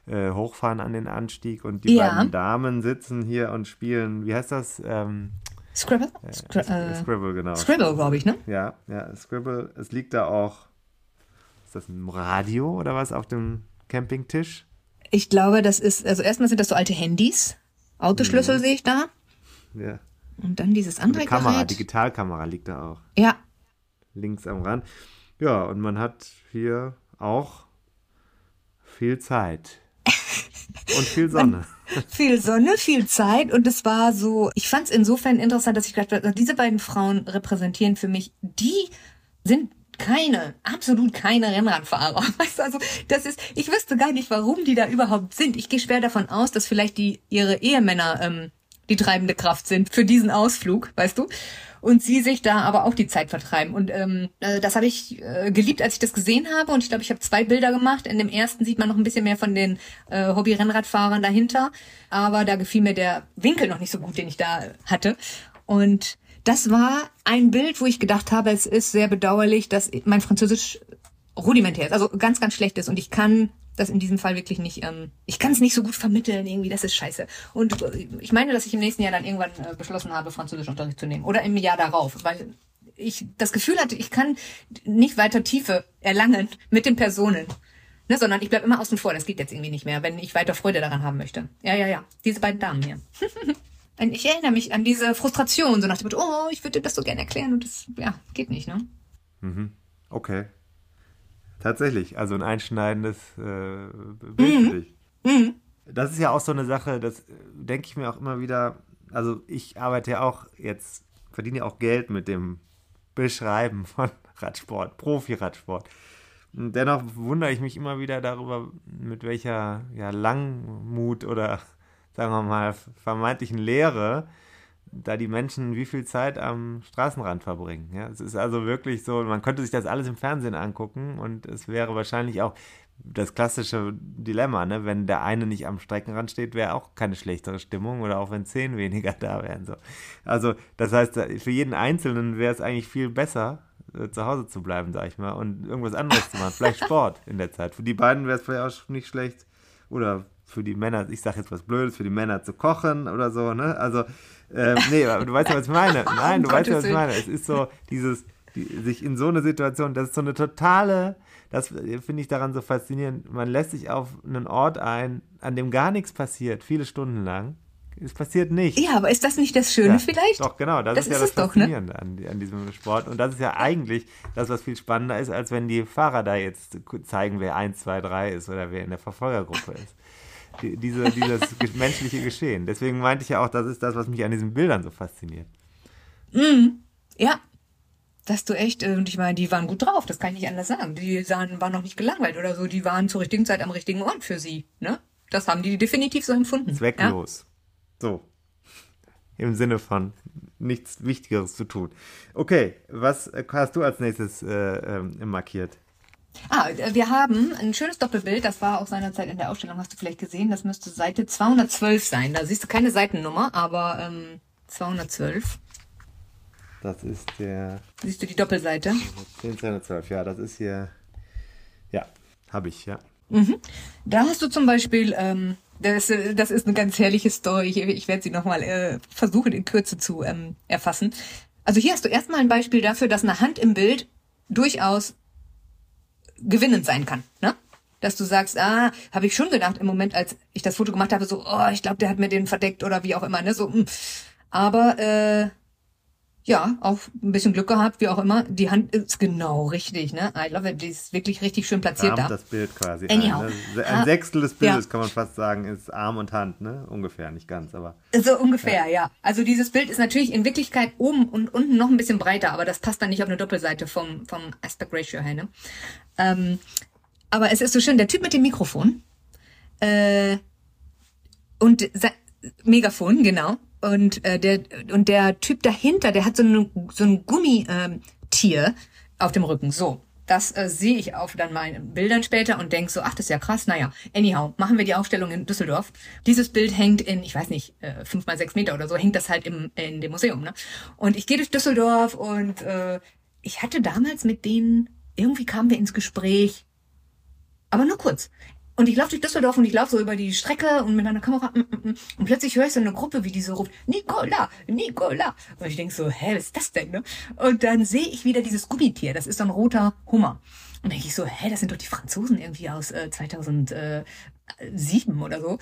Speaker 1: äh, hochfahren an den Anstieg und die ja. beiden Damen sitzen hier und spielen, wie heißt das? Ähm,
Speaker 3: Scribble?
Speaker 1: Äh, Scri äh, Scribble, genau.
Speaker 3: Scribble, glaube ich, ne?
Speaker 1: Ja, ja, Scribble. Es liegt da auch, ist das ein Radio oder was auf dem Campingtisch?
Speaker 3: Ich glaube, das ist, also erstmal sind das so alte Handys. Autoschlüssel mhm. sehe ich da.
Speaker 1: Ja.
Speaker 3: Und dann dieses andere
Speaker 1: Eine Kamera,
Speaker 3: Gerät.
Speaker 1: Digitalkamera liegt da auch.
Speaker 3: Ja.
Speaker 1: Links am Rand. Ja, und man hat hier auch viel Zeit. Und viel Sonne.
Speaker 3: viel Sonne, viel Zeit und es war so, ich fand es insofern interessant, dass ich gedacht habe, diese beiden Frauen repräsentieren für mich, die sind keine, absolut keine Rennradfahrer. Weißt du, also das ist, ich wüsste gar nicht, warum die da überhaupt sind. Ich gehe schwer davon aus, dass vielleicht die ihre Ehemänner ähm, die treibende Kraft sind für diesen Ausflug, weißt du? Und sie sich da aber auch die Zeit vertreiben. Und ähm, äh, das habe ich äh, geliebt, als ich das gesehen habe. Und ich glaube, ich habe zwei Bilder gemacht. In dem ersten sieht man noch ein bisschen mehr von den äh, Hobby-Rennradfahrern dahinter. Aber da gefiel mir der Winkel noch nicht so gut, den ich da hatte. Und das war ein Bild, wo ich gedacht habe, es ist sehr bedauerlich, dass mein Französisch rudimentär ist, also ganz, ganz schlecht ist. Und ich kann das in diesem Fall wirklich nicht, ähm, ich kann es nicht so gut vermitteln, irgendwie, das ist scheiße. Und äh, ich meine, dass ich im nächsten Jahr dann irgendwann äh, beschlossen habe, Französischunterricht zu nehmen. Oder im Jahr darauf, weil ich das Gefühl hatte, ich kann nicht weiter Tiefe erlangen mit den Personen. Ne, sondern ich bleib immer außen vor. Das geht jetzt irgendwie nicht mehr, wenn ich weiter Freude daran haben möchte. Ja, ja, ja. Diese beiden Damen hier. ich erinnere mich an diese Frustration, so nach dem Motto, oh, ich würde dir das so gerne erklären und das, ja, geht nicht, ne?
Speaker 1: Mhm. Okay. Tatsächlich, also ein einschneidendes äh, Bild mhm. für dich. Mhm. Das ist ja auch so eine Sache, das äh, denke ich mir auch immer wieder. Also ich arbeite ja auch jetzt, verdiene ja auch Geld mit dem Beschreiben von Radsport, Profi-Radsport. Dennoch wundere ich mich immer wieder darüber, mit welcher ja, Langmut oder sagen wir mal vermeintlichen Lehre da die Menschen wie viel Zeit am Straßenrand verbringen. Ja, es ist also wirklich so, man könnte sich das alles im Fernsehen angucken und es wäre wahrscheinlich auch das klassische Dilemma, ne? wenn der eine nicht am Streckenrand steht, wäre auch keine schlechtere Stimmung oder auch wenn zehn weniger da wären. So. Also das heißt, für jeden Einzelnen wäre es eigentlich viel besser, äh, zu Hause zu bleiben, sag ich mal, und irgendwas anderes zu machen, vielleicht Sport in der Zeit. Für die beiden wäre es vielleicht auch nicht schlecht oder für die Männer, ich sage jetzt was Blödes, für die Männer zu kochen oder so, ne? Also ähm, nee, aber du weißt ja, was ich meine. Nein, du weißt ja, was ich meine. Es ist so, dieses, die, sich in so eine Situation, das ist so eine totale, das finde ich daran so faszinierend. Man lässt sich auf einen Ort ein, an dem gar nichts passiert, viele Stunden lang. Es passiert nichts.
Speaker 3: Ja, aber ist das nicht das Schöne
Speaker 1: ja,
Speaker 3: vielleicht?
Speaker 1: Doch, genau. Das, das ist ja das Faszinierende doch, ne? an, an, diesem Sport. Und das ist ja eigentlich das, was viel spannender ist, als wenn die Fahrer da jetzt zeigen, wer 1, 2, 3 ist oder wer in der Verfolgergruppe ist diese, dieses menschliche Geschehen. Deswegen meinte ich ja auch, das ist das, was mich an diesen Bildern so fasziniert.
Speaker 3: Mm, ja, dass du echt, äh, und ich meine, die waren gut drauf, das kann ich nicht anders sagen. Die sahen, waren noch nicht gelangweilt oder so, die waren zur richtigen Zeit am richtigen Ort für sie. Ne? Das haben die definitiv so empfunden.
Speaker 1: Zwecklos. Ja? So. Im Sinne von nichts Wichtigeres zu tun. Okay, was hast du als nächstes äh, äh, markiert?
Speaker 3: Ah, wir haben ein schönes Doppelbild, das war auch seinerzeit in der Ausstellung, hast du vielleicht gesehen, das müsste Seite 212 sein. Da siehst du keine Seitennummer, aber ähm, 212.
Speaker 1: Das ist der.
Speaker 3: Siehst du die Doppelseite?
Speaker 1: 10, 212, ja, das ist hier. Ja, habe ich, ja.
Speaker 3: Mhm. Da hast du zum Beispiel, ähm, das, das ist eine ganz herrliche Story. Ich, ich werde sie nochmal äh, versuchen in Kürze zu ähm, erfassen. Also hier hast du erstmal ein Beispiel dafür, dass eine Hand im Bild durchaus gewinnend sein kann. Ne? Dass du sagst, ah, habe ich schon gedacht im Moment, als ich das Foto gemacht habe, so, oh, ich glaube, der hat mir den verdeckt oder wie auch immer. Ne? So, mh. Hm. aber äh, ja, auch ein bisschen Glück gehabt, wie auch immer. Die Hand ist genau richtig, ne? I love it. Die ist wirklich richtig schön platziert
Speaker 1: Arm
Speaker 3: da.
Speaker 1: das Bild quasi.
Speaker 3: Anyhow.
Speaker 1: Ein, ne? ein Sechstel des Bildes ja. kann man fast sagen, ist Arm und Hand, ne? Ungefähr, nicht ganz, aber.
Speaker 3: So ungefähr, ja. ja. Also dieses Bild ist natürlich in Wirklichkeit oben und unten noch ein bisschen breiter, aber das passt dann nicht auf eine Doppelseite vom, vom Aspect Ratio her, ne? Ähm, aber es ist so schön, der Typ mit dem Mikrofon, äh, und Megafon, genau. Und äh, der und der Typ dahinter, der hat so, eine, so ein Gummitier ähm, auf dem Rücken. So, das äh, sehe ich auf dann meinen Bildern später und denk so, ach, das ist ja krass. Naja, anyhow, machen wir die Ausstellung in Düsseldorf. Dieses Bild hängt in, ich weiß nicht, äh, fünf mal sechs Meter oder so, hängt das halt im, in dem Museum. Ne? Und ich gehe durch Düsseldorf und äh, ich hatte damals mit denen, irgendwie kamen wir ins Gespräch, aber nur kurz. Und ich laufe durch Düsseldorf und ich laufe so über die Strecke und mit meiner Kamera mm, mm, mm. und plötzlich höre ich so eine Gruppe, wie die so ruft, Nicola, Nicola. Und ich denk so, hä, was ist das denn? Ne? Und dann sehe ich wieder dieses Gummitier, das ist so ein roter Hummer. Und denke ich so, hä, das sind doch die Franzosen irgendwie aus äh, 2007 oder so.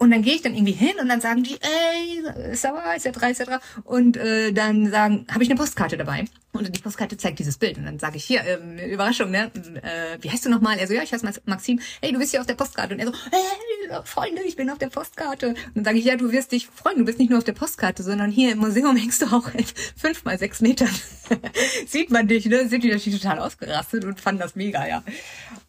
Speaker 3: Und dann gehe ich dann irgendwie hin und dann sagen die, ey, ça etc., etc. Und äh, dann sagen, habe ich eine Postkarte dabei. Und die Postkarte zeigt dieses Bild. Und dann sage ich, hier, ähm, Überraschung, ne? Äh, wie heißt du nochmal? Er so, ja, ich heiße Maxim. Hey, du bist hier auf der Postkarte. Und er so, hey, Freunde, ich bin auf der Postkarte. Und dann sage ich, ja, du wirst dich freuen. Du bist nicht nur auf der Postkarte, sondern hier im Museum hängst du auch fünf mal sechs Metern. Sieht man dich, ne? Sind die natürlich total ausgerastet und fanden das mega, ja.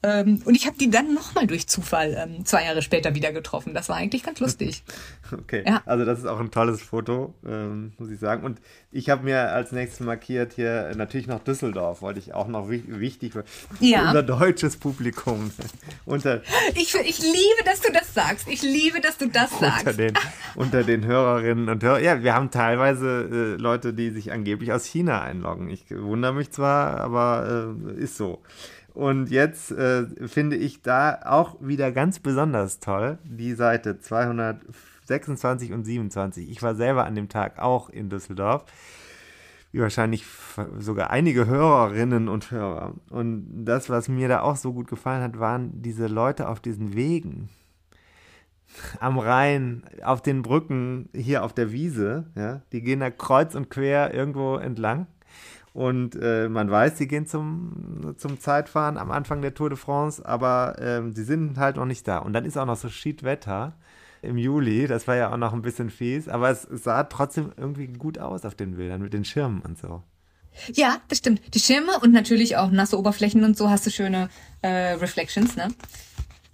Speaker 3: Ähm, und ich habe die dann nochmal durch Zufall ähm, zwei Jahre später wieder getroffen. Das war eigentlich ganz lustig.
Speaker 1: Okay, ja. also das ist auch ein tolles Foto, ähm, muss ich sagen. Und ich habe mir als nächstes markiert hier natürlich noch Düsseldorf, wollte ich auch noch wichtig für ja. unser deutsches Publikum. unter,
Speaker 3: ich, ich liebe, dass du das sagst. Ich liebe, dass du das
Speaker 1: unter
Speaker 3: sagst.
Speaker 1: Den, unter den Hörerinnen und Hörern. Ja, wir haben teilweise äh, Leute, die sich angeblich aus China einloggen. Ich wundere mich zwar, aber äh, ist so. Und jetzt äh, finde ich da auch wieder ganz besonders toll die Seite 226 und 27. Ich war selber an dem Tag auch in Düsseldorf. Wie wahrscheinlich sogar einige Hörerinnen und Hörer. Und das, was mir da auch so gut gefallen hat, waren diese Leute auf diesen Wegen. Am Rhein, auf den Brücken, hier auf der Wiese. Ja, die gehen da kreuz und quer irgendwo entlang und äh, man weiß, sie gehen zum, zum Zeitfahren am Anfang der Tour de France, aber ähm, sie sind halt noch nicht da. Und dann ist auch noch so Schiedwetter im Juli, das war ja auch noch ein bisschen fies, aber es, sah trotzdem irgendwie gut aus auf den Bildern mit den Schirmen und so.
Speaker 3: Ja, das stimmt. Die Schirme und natürlich auch nasse Oberflächen und so hast du schöne äh, Reflections, ne?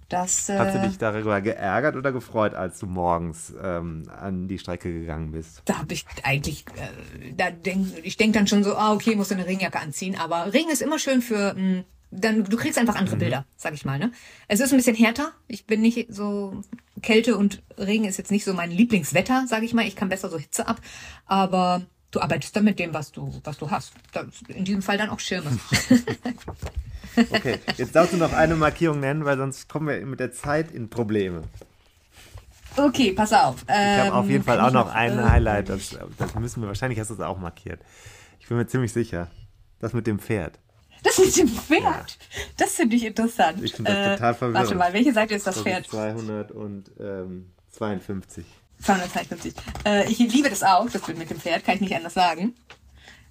Speaker 3: Das,
Speaker 1: äh, Hast du dich darüber geärgert oder gefreut, als du morgens ähm, an die Strecke gegangen bist?
Speaker 3: Da habe ich eigentlich, äh, da denk, ich denke dann schon so, ah, okay, musst du eine Regenjacke anziehen. Aber Regen ist immer schön für, mh, hm, dann du kriegst einfach andere mhm. Bilder, sag ich mal. Ne? Es ist ein bisschen härter. Ich bin nicht so Kälte und Regen ist jetzt nicht so mein Lieblingswetter, sag ich mal. Ich kann besser so Hitze ab, aber du arbeitest dann mit dem, was du, was du hast. In diesem Fall dann auch Schirme.
Speaker 1: Okay, jetzt darfst du noch eine Markierung nennen, weil sonst kommen wir mit der Zeit in Probleme.
Speaker 3: Okay, pass auf.
Speaker 1: ich habe auf jeden ähm, Fall auch noch, ein Highlight. Das, das müssen wir, wahrscheinlich hast du es auch markiert. Ich bin mir ziemlich sicher. Das mit dem Pferd.
Speaker 3: Das mit dem Pferd? Ja. Das finde ich interessant.
Speaker 1: Ich finde das äh, total verwirrend.
Speaker 3: Warte mal, welche Seite ist das, Pferd?
Speaker 1: 252.
Speaker 3: 252. Äh, ich liebe das auch, das mit dem Pferd, kann ich nicht anders sagen.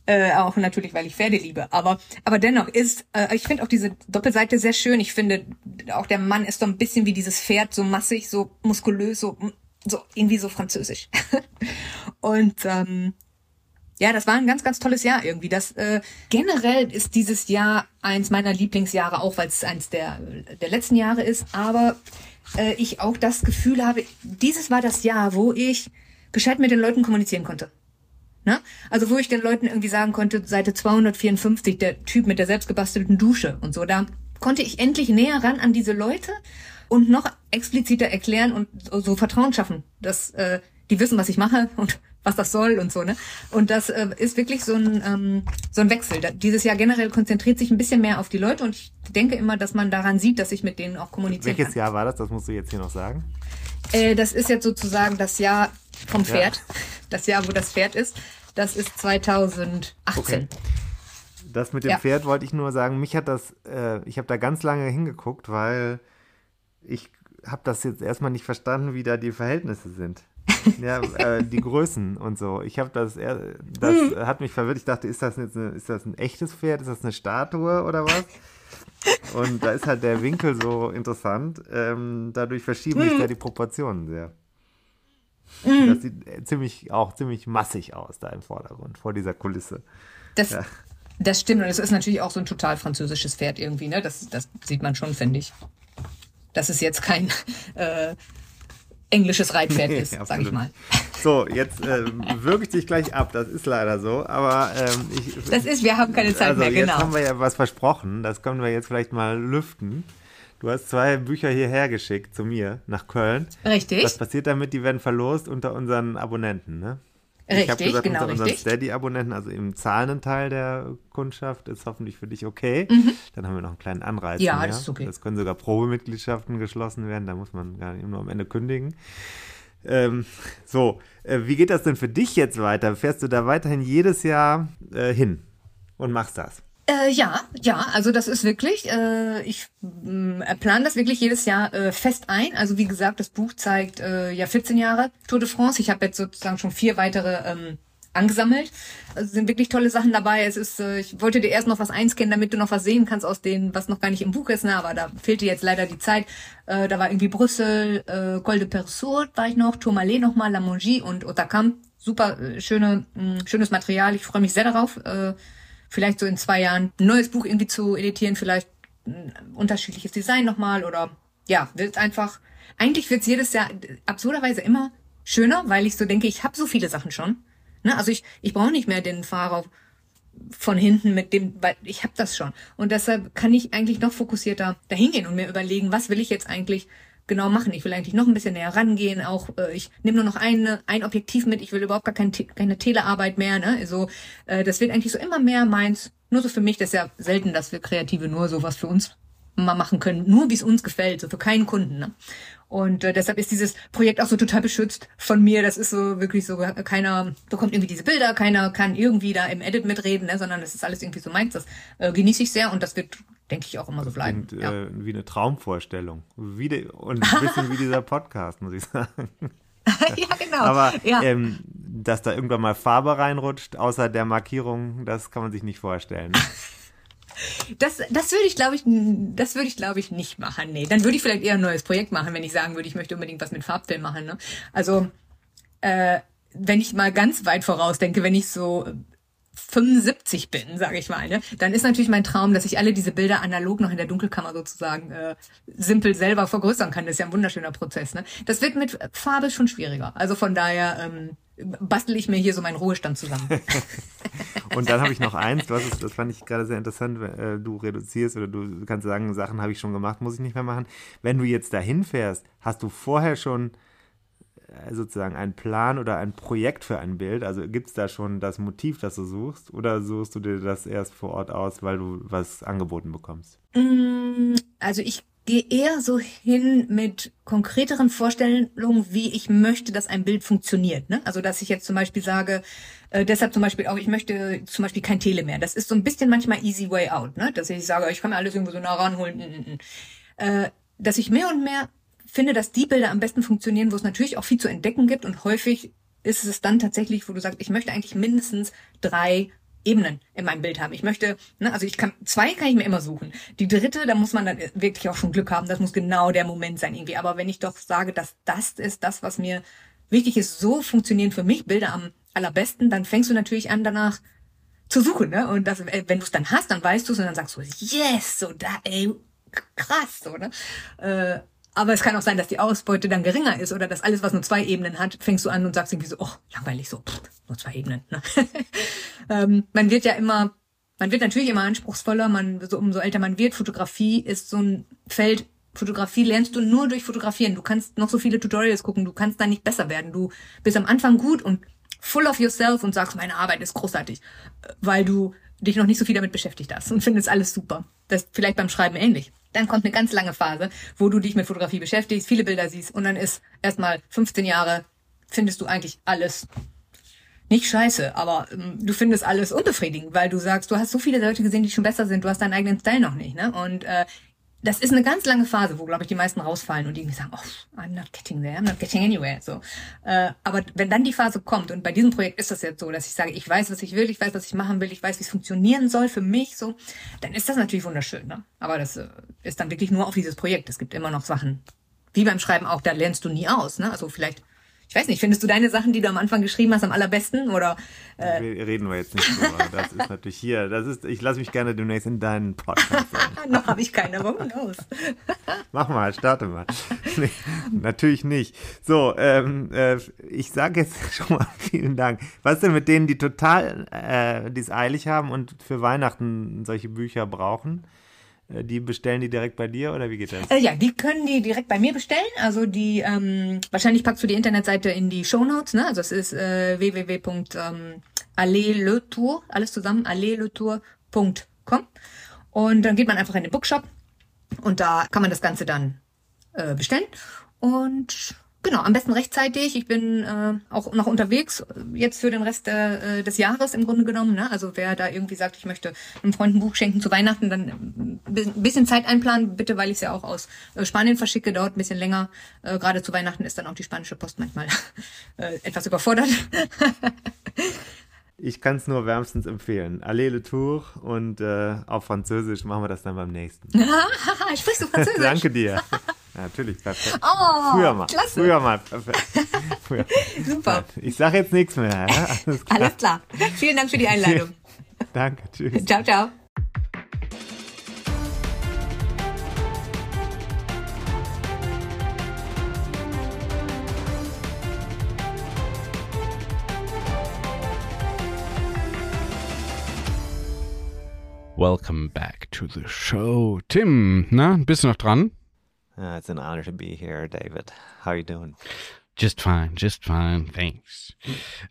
Speaker 3: Äh, auch natürlich, weil ich Pferde liebe. Aber, aber dennoch ist, äh, ich finde auch diese Doppelseite sehr schön. Ich finde, auch der Mann ist so ein bisschen wie dieses Pferd, so massig, so muskulös, so, so irgendwie so französisch. Und ähm, ja, das war ein ganz, ganz tolles Jahr irgendwie. Das äh, generell ist dieses Jahr eins meiner Lieblingsjahre, auch weil es eins der, der letzten Jahre ist. Aber äh, ich auch das Gefühl habe, dieses war das Jahr, wo ich gescheit mit den Leuten kommunizieren konnte. Ne? Also wo ich den Leuten irgendwie sagen konnte, Seite 254, der Typ mit der selbstgebastelten Dusche und so, da konnte ich endlich näher ran an diese Leute und noch expliziter erklären und so Vertrauen schaffen, dass äh, die wissen, was ich mache und was das soll und so, ne? Und das äh, ist wirklich so ein, ähm, so ein Wechsel. Dieses Jahr generell konzentriert sich ein bisschen mehr auf die Leute und ich denke immer, dass man daran sieht, dass ich mit denen auch kommunizieren
Speaker 1: Welches
Speaker 3: kann.
Speaker 1: Jahr war das? Das musst du jetzt hier noch sagen.
Speaker 3: Äh, das ist jetzt sozusagen das Jahr vom Pferd. Das Jahr, wo das Pferd ist. Das ist 2018.
Speaker 1: Okay. Das mit dem
Speaker 3: Ja.
Speaker 1: Pferd wollte ich nur sagen, mich hat das, äh, ich habe da ganz lange hingeguckt, weil ich habe das jetzt erstmal nicht verstanden, wie da die Verhältnisse sind. ja, äh, die Größen und so. Ich habe das, eher, das
Speaker 3: Hm.
Speaker 1: hat mich verwirrt. Ich dachte, ist das jetzt eine, ist das ein echtes Pferd? Ist das eine Statue oder was? Und da ist halt der Winkel so interessant. Ähm, dadurch verschieben
Speaker 3: Hm.
Speaker 1: sich da die Proportionen sehr. Das sieht äh, ziemlich, auch ziemlich massig aus da im Vordergrund, vor dieser Kulisse.
Speaker 3: Das, das stimmt. Und es ist natürlich auch so ein total französisches Pferd irgendwie, ne? Das, das sieht man schon, finde ich. Dass es jetzt kein äh, englisches Reitpferd
Speaker 1: Nee,
Speaker 3: ist, sag ich mal.
Speaker 1: So, jetzt wirke ich dich gleich ab. Das ist leider so. Aber ähm, ich.
Speaker 3: Das ist, wir haben keine Zeit
Speaker 1: also
Speaker 3: mehr,
Speaker 1: jetzt
Speaker 3: genau.
Speaker 1: haben wir ja was versprochen. Das können wir jetzt vielleicht mal lüften. Du hast zwei Bücher hierher geschickt zu mir nach Köln.
Speaker 3: Richtig.
Speaker 1: Was passiert damit? Die werden verlost unter unseren Abonnenten, ne? ich habe
Speaker 3: Richtig,
Speaker 1: gesagt,
Speaker 3: genau,
Speaker 1: unter unseren
Speaker 3: richtig.
Speaker 1: Steady-Abonnenten, also im zahlenden Teil der Kundschaft, ist hoffentlich für dich okay. Dann haben wir noch einen kleinen Anreiz.
Speaker 3: Mhm. Ja,
Speaker 1: mehr.
Speaker 3: das ist okay.
Speaker 1: Das können sogar Probemitgliedschaften geschlossen werden, da muss man gar nicht nur am Ende kündigen. Ähm, so, äh, wie geht das denn für dich jetzt weiter? Fährst du da weiterhin jedes Jahr äh, hin und machst das?
Speaker 3: Äh, ja, ja, also das ist wirklich, äh, ich mh, plane das wirklich jedes Jahr äh, fest ein. Also wie gesagt, das Buch zeigt äh, ja 14 Jahre Tour de France. Ich habe jetzt sozusagen schon vier weitere ähm, angesammelt. Also sind wirklich tolle Sachen dabei. Es ist, äh, ich wollte dir erst noch was einscannen, damit du noch was sehen kannst aus denen, was noch gar nicht im Buch ist, ne? aber da fehlte jetzt leider die Zeit. Äh, da war irgendwie Brüssel, äh, Col de Persour war ich noch, Tourmalet nochmal, La Mongie und Otakam. Super äh, schöne, mh, schönes Material. Ich freue mich sehr darauf. Äh, vielleicht so in zwei Jahren ein neues Buch irgendwie zu editieren, vielleicht ein unterschiedliches Design nochmal oder ja, wird einfach, eigentlich wird's jedes Jahr absurderweise immer schöner, weil ich so denke, ich habe so viele Sachen schon. Ne? Also ich, ich brauche nicht mehr den Fahrer von hinten mit dem, weil ich habe das schon. Und deshalb kann ich eigentlich noch fokussierter dahin gehen und mir überlegen, was will ich jetzt eigentlich genau machen. Ich will eigentlich noch ein bisschen näher rangehen. Auch äh, ich nehme nur noch eine, ein Objektiv mit. Ich will überhaupt gar kein, Te- keine Telearbeit mehr. Ne? Also äh, das wird eigentlich so immer mehr meins. Nur so für mich. Das ist ja selten, dass wir Kreative nur sowas für uns mal machen können. Nur wie es uns gefällt. So für keinen Kunden. Ne? Und äh, deshalb ist dieses Projekt auch so total beschützt von mir. Das ist so wirklich so, keiner bekommt irgendwie diese Bilder, keiner kann irgendwie da im Edit mitreden, ne? sondern das ist alles irgendwie so meins. Das äh, genieße ich sehr und das wird, denke ich, auch immer so bleiben.
Speaker 1: Klingt,
Speaker 3: ja.
Speaker 1: äh, wie eine Traumvorstellung. Wie de, und ein bisschen wie dieser Podcast, muss ich sagen.
Speaker 3: ja, genau.
Speaker 1: Aber
Speaker 3: ja.
Speaker 1: ähm, dass da irgendwann mal Farbe reinrutscht, außer der Markierung, das kann man sich nicht vorstellen.
Speaker 3: Das, das würde ich, glaube ich, das würde ich, glaube ich, nicht machen. Nee, dann würde ich vielleicht eher ein neues Projekt machen, wenn ich sagen würde, ich möchte unbedingt was mit Farbfilm machen. Ne? Also, äh, wenn ich mal ganz weit vorausdenke, wenn ich so 75 bin, sage ich mal, ne, dann ist natürlich mein Traum, dass ich alle diese Bilder analog noch in der Dunkelkammer sozusagen äh, simpel selber vergrößern kann. Das ist ja ein wunderschöner Prozess. Ne? Das wird mit Farbe schon schwieriger. Also von daher ähm, bastel ich mir hier so meinen Ruhestand zusammen.
Speaker 1: Und dann habe ich noch eins, du hast es, das fand ich gerade sehr interessant, äh, du reduzierst oder du kannst sagen, Sachen habe ich schon gemacht, muss ich nicht mehr machen. Wenn du jetzt dahin fährst, hast du vorher schon sozusagen einen Plan oder ein Projekt für ein Bild? Also gibt es da schon das Motiv, das du suchst? Oder suchst du dir das erst vor Ort aus, weil du was angeboten bekommst?
Speaker 3: Also ich gehe eher so hin mit konkreteren Vorstellungen, wie ich möchte, dass ein Bild funktioniert. Ne? Also dass ich jetzt zum Beispiel sage, äh, deshalb zum Beispiel auch, ich möchte zum Beispiel kein Tele mehr. Das ist so ein bisschen manchmal easy way out, ne? dass ich sage, ich kann mir alles irgendwo so nah ranholen. mm, mm, mm. Äh, dass ich mehr und mehr finde, dass die Bilder am besten funktionieren, wo es natürlich auch viel zu entdecken gibt und häufig ist es dann tatsächlich, wo du sagst, ich möchte eigentlich mindestens drei Ebenen in meinem Bild haben. Ich möchte, ne, also ich kann, zwei kann ich mir immer suchen. Die dritte, da muss man dann wirklich auch schon Glück haben. Das muss genau der Moment sein irgendwie. Aber wenn ich doch sage, dass das ist das, was mir wichtig ist, so funktionieren für mich Bilder am allerbesten, dann fängst du natürlich an danach zu suchen, ne? Und das, äh, wenn du es dann hast, dann weißt du es und dann sagst du, yes, so da, ey, krass, so, ne? Äh, aber es kann auch sein, dass die Ausbeute dann geringer ist oder dass alles, was nur zwei Ebenen hat, fängst du an und sagst irgendwie so, oh, langweilig, so, pff, nur zwei Ebenen. Ne? ähm, man wird ja immer, man wird natürlich immer anspruchsvoller, man, so, umso älter man wird. Fotografie ist so ein Feld, Fotografie lernst du nur durch Fotografieren. Du kannst noch so viele Tutorials gucken, du kannst da nicht besser werden. Du bist am Anfang gut und full of yourself und sagst, meine Arbeit ist großartig, weil du dich noch nicht so viel damit beschäftigt hast und findest alles super. Das ist vielleicht beim Schreiben ähnlich. Dann kommt eine ganz lange Phase, wo du dich mit Fotografie beschäftigst, viele Bilder siehst und dann ist erstmal 15 Jahre, findest du eigentlich alles nicht scheiße, aber ähm, du findest alles unbefriedigend, weil du sagst, du hast so viele Leute gesehen, die schon besser sind, du hast deinen eigenen Style noch nicht, ne? Und äh, das ist eine ganz lange Phase, wo, glaube ich, die meisten rausfallen und die sagen, oh, I'm not getting there, I'm not getting anywhere. So. Äh, aber wenn dann die Phase kommt, und bei diesem Projekt ist das jetzt so, dass ich sage, ich weiß, was ich will, ich weiß, was ich machen will, ich weiß, wie es funktionieren soll für mich, so, dann ist das natürlich wunderschön. Ne? Aber das äh, ist dann wirklich nur auf dieses Projekt. Es gibt immer noch Sachen, wie beim Schreiben auch, da lernst du nie aus. Ne? Also vielleicht ich weiß nicht, findest du deine Sachen, die du am Anfang geschrieben hast, am allerbesten? Oder,
Speaker 1: äh Reden wir jetzt nicht drüber. Das ist natürlich hier. Das ist, ich lasse mich gerne demnächst in deinen Podcast.
Speaker 3: Noch habe ich keine, aber los.
Speaker 1: Mach mal, starte mal. Nee, natürlich nicht. So, ähm, äh, ich sage jetzt schon mal vielen Dank. Was denn mit denen, die total, äh, die es eilig haben und für Weihnachten solche Bücher brauchen? Äh, die bestellen die direkt bei dir oder wie geht das?
Speaker 3: Äh, ja, die können die direkt bei mir bestellen. Also die, ähm, wahrscheinlich packst du die Internetseite in die Show Notes, ne? Also es ist äh, www.alleletour, alles zusammen, alleletour.com. Und dann geht man einfach in den Bookshop und da kann man das Ganze dann äh, bestellen. Und Genau, am besten rechtzeitig. Ich bin äh, auch noch unterwegs, jetzt für den Rest äh, des Jahres im Grunde genommen. Ne? Also wer da irgendwie sagt, ich möchte einem Freund ein Buch schenken zu Weihnachten, dann ein bisschen Zeit einplanen, bitte, weil ich es ja auch aus äh, Spanien verschicke, dauert ein bisschen länger. Äh, Gerade zu Weihnachten ist dann auch die spanische Post manchmal äh, etwas überfordert.
Speaker 1: Ich kann es nur wärmstens empfehlen. Allez le Tour und äh, auf Französisch machen wir das dann beim nächsten.
Speaker 3: Sprichst du Französisch?
Speaker 1: Danke dir. Ja, natürlich, perfekt.
Speaker 3: Oh,
Speaker 1: früher mal.
Speaker 3: Klasse.
Speaker 1: Früher mal, perfekt. Früher.
Speaker 3: Super.
Speaker 1: Ich sage jetzt nichts mehr. Ja?
Speaker 3: Alles, klar. Alles klar. Vielen Dank für die Einladung.
Speaker 1: Danke, tschüss.
Speaker 3: Ciao, ciao.
Speaker 2: Welcome back to the show. Tim, na, bist du noch dran?
Speaker 1: Uh, it's an honor to be here, David. How are you doing?
Speaker 2: Just fine, just fine, thanks.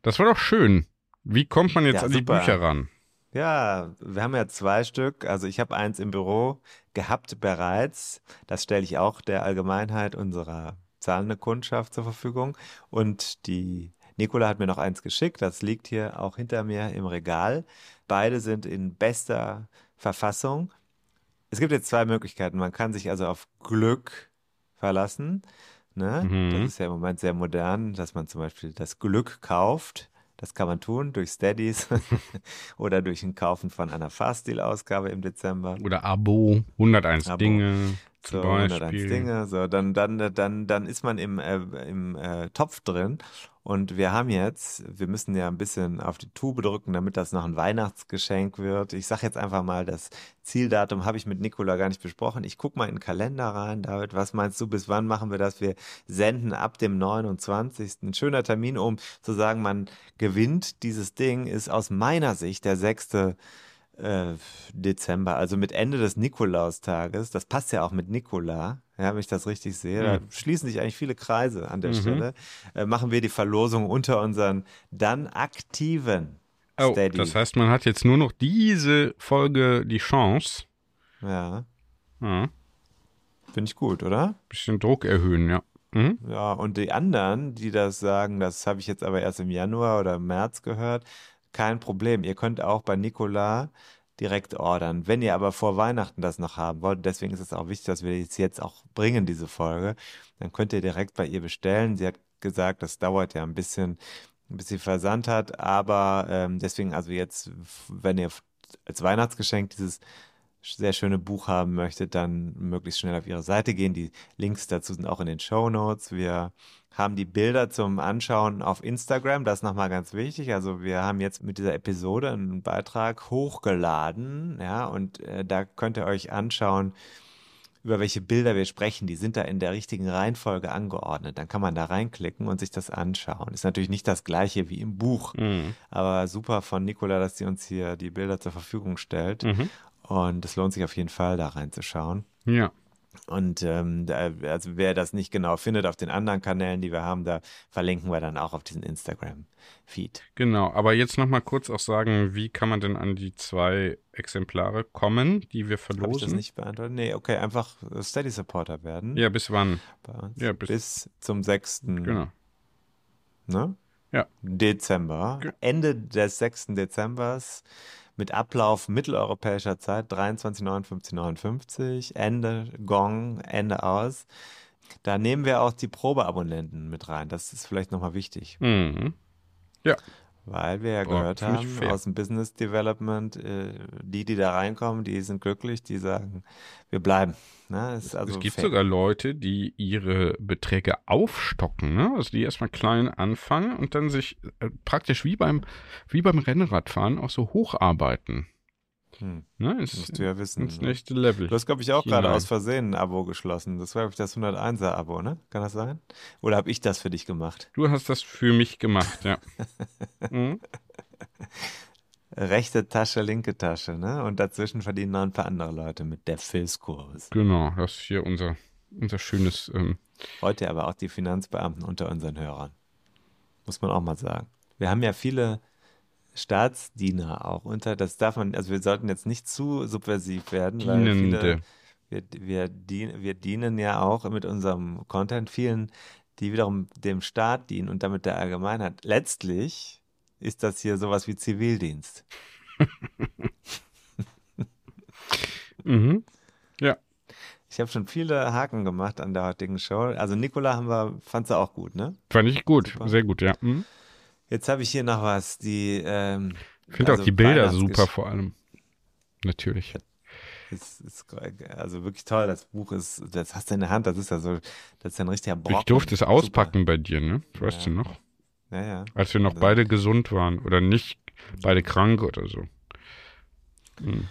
Speaker 2: Das war doch schön. Wie kommt man jetzt ja, an die super. Bücher ran?
Speaker 1: Ja, wir haben ja zwei Stück. Also ich habe eins im Büro gehabt bereits. Das stelle ich auch der Allgemeinheit unserer zahlenden Kundschaft zur Verfügung. Und die Nicola hat mir noch eins geschickt. Das liegt hier auch hinter mir im Regal. Beide sind in bester Verfassung. Es gibt jetzt zwei Möglichkeiten. Man kann sich also auf Glück verlassen. Ne? Mhm. Das ist ja im Moment sehr modern, dass man zum Beispiel das Glück kauft. Das kann man tun durch Steadies oder durch ein Kaufen von einer Fahrstil-Ausgabe im Dezember.
Speaker 2: Oder Abo, 101 Abo. Dinge.
Speaker 1: So, 101 Dinge. So, dann, dann, dann, dann ist man im, äh, im äh, Topf drin und wir haben jetzt, wir müssen ja ein bisschen auf die Tube drücken, damit das noch ein Weihnachtsgeschenk wird. Ich sage jetzt einfach mal, das Zieldatum habe ich mit Nicola gar nicht besprochen. Ich gucke mal in den Kalender rein, David. Was meinst du, bis wann machen wir das? Wir senden ab dem 29. Ein schöner Termin, um zu sagen, man gewinnt dieses Ding, ist aus meiner Sicht der 6. Äh, Dezember, also mit Ende des Nikolaustages. Das passt ja auch mit Nikola. Ja, wenn ich das richtig sehe, da mhm. schließen sich eigentlich viele Kreise an der mhm. Stelle. Äh, machen wir die Verlosung unter unseren dann aktiven
Speaker 2: oh, Steady. Das heißt, man hat jetzt nur noch diese Folge die Chance.
Speaker 1: Ja. ja. Finde ich gut, oder?
Speaker 2: Bisschen Druck erhöhen, ja.
Speaker 1: Mhm. Ja, und die anderen, die das sagen, das habe ich jetzt aber erst im Januar oder März gehört, kein Problem. Ihr könnt auch bei Nikola direkt ordern. Wenn ihr aber vor Weihnachten das noch haben wollt, deswegen ist es auch wichtig, dass wir es jetzt auch bringen, diese Folge, dann könnt ihr direkt bei ihr bestellen. Sie hat gesagt, das dauert ja ein bisschen, bis sie Versand hat, aber ähm, deswegen, also jetzt, wenn ihr als Weihnachtsgeschenk dieses sehr schöne Buch haben möchtet, dann möglichst schnell auf ihre Seite gehen. Die Links dazu sind auch in den Show Notes. Wir haben die Bilder zum Anschauen auf Instagram. Das ist nochmal ganz wichtig. Also wir haben jetzt mit dieser Episode einen Beitrag hochgeladen, ja, und äh, da könnt ihr euch anschauen, über welche Bilder wir sprechen. Die sind da in der richtigen Reihenfolge angeordnet. Dann kann man da reinklicken und sich das anschauen. Ist natürlich nicht das gleiche wie im Buch, mhm. aber super von Nicola, dass sie uns hier die Bilder zur Verfügung stellt. Mhm. Und es lohnt sich auf jeden Fall, da reinzuschauen.
Speaker 2: Ja.
Speaker 1: Und ähm, da, also wer das nicht genau findet auf den anderen Kanälen, die wir haben, da verlinken wir dann auch auf diesen Instagram-Feed.
Speaker 2: Genau, aber jetzt nochmal kurz auch sagen, wie kann man denn an die zwei Exemplare kommen, die wir verlosen? Habe ich
Speaker 1: das nicht beantwortet? Nee, okay, einfach Steady Supporter werden.
Speaker 2: Ja, bis wann?
Speaker 1: Ja, bis, bis zum 6.
Speaker 2: Genau.
Speaker 1: Ne?
Speaker 2: Ja.
Speaker 1: Dezember. Ge Ende des 6. Dezembers mit Ablauf mitteleuropäischer Zeit 23,59,59, Ende Gong, Ende aus. Da nehmen wir auch die Probeabonnenten mit rein. Das ist vielleicht nochmal wichtig.
Speaker 2: Mhm. Ja.
Speaker 1: Weil wir ja gehört oh, haben aus dem Business Development, äh, die, die da reinkommen, die sind glücklich, die sagen, wir bleiben. Ne?
Speaker 2: Es,
Speaker 1: also
Speaker 2: es gibt fair. sogar Leute, die ihre Beträge aufstocken, ne? also die erstmal klein anfangen und dann sich äh, praktisch wie beim, wie beim Rennradfahren auch so hocharbeiten.
Speaker 1: Hm. Ne, ist, Musst du ja wissen.
Speaker 2: Ins ne? nächste Level.
Speaker 1: Du hast, glaube ich, auch gerade aus Versehen ein Abo geschlossen. Das war, glaube ich, das 101er-Abo, ne? Kann das sein? Oder habe ich das für dich gemacht?
Speaker 2: Du hast das für mich gemacht, ja.
Speaker 1: mhm. Rechte Tasche, linke Tasche, ne? Und dazwischen verdienen noch ein paar andere Leute mit der Filzkurs.
Speaker 2: Genau, das ist hier unser, unser schönes. Ähm
Speaker 1: Heute aber auch die Finanzbeamten unter unseren Hörern. Muss man auch mal sagen. Wir haben ja viele Staatsdiener auch unter. Das darf man, also wir sollten jetzt nicht zu subversiv werden,
Speaker 2: Dienende. weil
Speaker 1: viele, wir, wir, dien, wir dienen ja auch mit unserem Content vielen, die wiederum dem Staat dienen und damit der Allgemeinheit. Letztlich ist das hier sowas wie Zivildienst.
Speaker 2: mhm. Ja.
Speaker 1: Ich habe schon viele Haken gemacht an der heutigen Show. Also Nicola haben wir, fand sie auch gut, ne?
Speaker 2: Fand ich gut, Super. sehr gut, ja. Mhm.
Speaker 1: Jetzt habe ich hier noch was. Die, ähm,
Speaker 2: ich finde also auch die Bilder super vor allem. Natürlich.
Speaker 1: Ist, ist, also wirklich toll. Das Buch ist, das hast du in der Hand, das ist ja so, das ist ein richtiger Brocken.
Speaker 2: Ich durfte es auspacken super. bei dir, ne? Weißt ja. du noch?
Speaker 1: Ja, ja.
Speaker 2: Als wir noch also, beide gesund waren oder nicht beide krank oder so.
Speaker 1: Hm.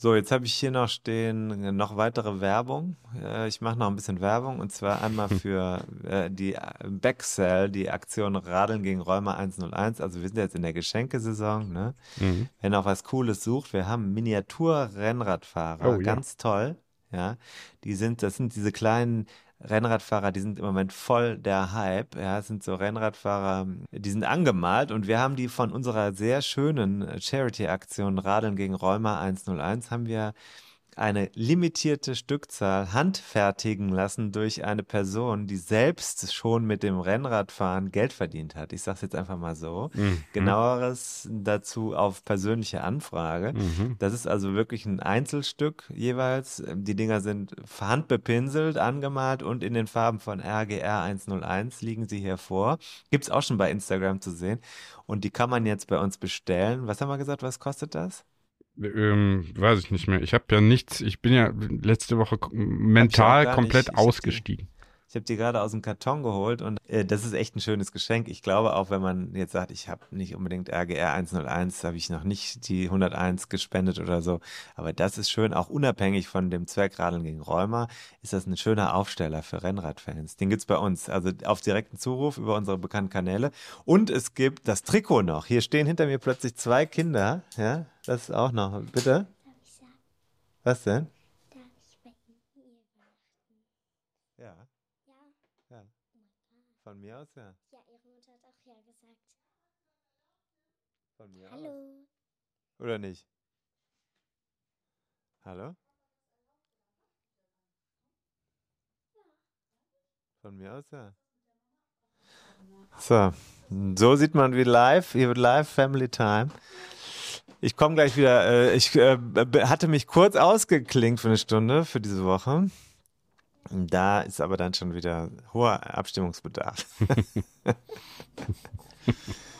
Speaker 1: So, jetzt habe ich hier noch stehen äh, noch weitere Werbung. Äh, ich mache noch ein bisschen Werbung und zwar einmal für äh, die Backsell, die Aktion Radeln gegen Rheuma 101. Also wir sind jetzt in der Geschenkesaison. Ne? Mhm. Wenn ihr auch was Cooles sucht, wir haben Miniatur-Rennradfahrer, oh, ganz ja. toll. Ja, die sind, das sind diese kleinen Rennradfahrer, die sind im Moment voll der Hype. Ja, es sind so Rennradfahrer, die sind angemalt und wir haben die von unserer sehr schönen Charity-Aktion Radeln gegen Rheuma 101 haben wir eine limitierte Stückzahl handfertigen lassen durch eine Person, die selbst schon mit dem Rennradfahren Geld verdient hat. Ich sage es jetzt einfach mal so. Mhm. Genaueres dazu auf persönliche Anfrage. Mhm. Das ist also wirklich ein Einzelstück jeweils. Die Dinger sind handbepinselt, angemalt und in den Farben von RGR 101 liegen sie hier vor. Gibt es auch schon bei Instagram zu sehen. Und die kann man jetzt bei uns bestellen. Was haben wir gesagt, was kostet das?
Speaker 2: Ähm, weiß ich nicht mehr. Ich habe ja nichts, ich bin ja letzte Woche mental komplett ausgestiegen.
Speaker 1: Ich habe die gerade aus dem Karton geholt und äh, das ist echt ein schönes Geschenk. Ich glaube auch, wenn man jetzt sagt, ich habe nicht unbedingt RGR 101, habe ich noch nicht die 101 gespendet oder so. Aber das ist schön, auch unabhängig von dem Zwergradeln gegen Rheuma, ist das ein schöner Aufsteller für Rennradfans. Den gibt's bei uns, also auf direkten Zuruf über unsere bekannten Kanäle. Und es gibt das Trikot noch. Hier stehen hinter mir plötzlich zwei Kinder. Ja, das auch noch. Bitte? Was denn? Von mir aus, ja.
Speaker 4: Ja, ihre Mutter hat auch ja gesagt.
Speaker 1: Von mir
Speaker 4: Hallo.
Speaker 1: aus. Oder nicht? Hallo? Von mir aus, ja. So, so sieht man wie live. Hier wird live Family Time. Ich komme gleich wieder. Äh, ich äh, hatte mich kurz ausgeklingt für eine Stunde für diese Woche. Da ist aber dann schon wieder hoher Abstimmungsbedarf.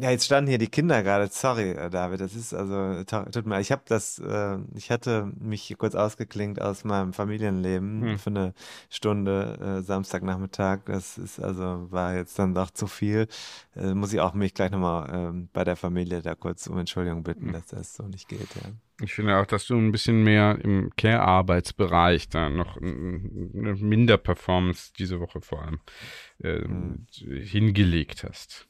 Speaker 1: ja, jetzt standen hier die Kinder gerade. Sorry, äh, David, das ist also tut mir. Ich habe das, äh, ich hatte mich kurz ausgeklingt aus meinem Familienleben hm. für eine Stunde äh, Samstagnachmittag. Das ist also war jetzt dann doch zu viel. Äh, muss ich auch mich gleich nochmal äh, bei der Familie da kurz um Entschuldigung bitten, hm. dass das so nicht geht. Ja.
Speaker 2: Ich finde auch, dass du ein bisschen mehr im Care-Arbeitsbereich da noch eine Minder-Performance diese Woche vor allem äh, mhm. hingelegt hast.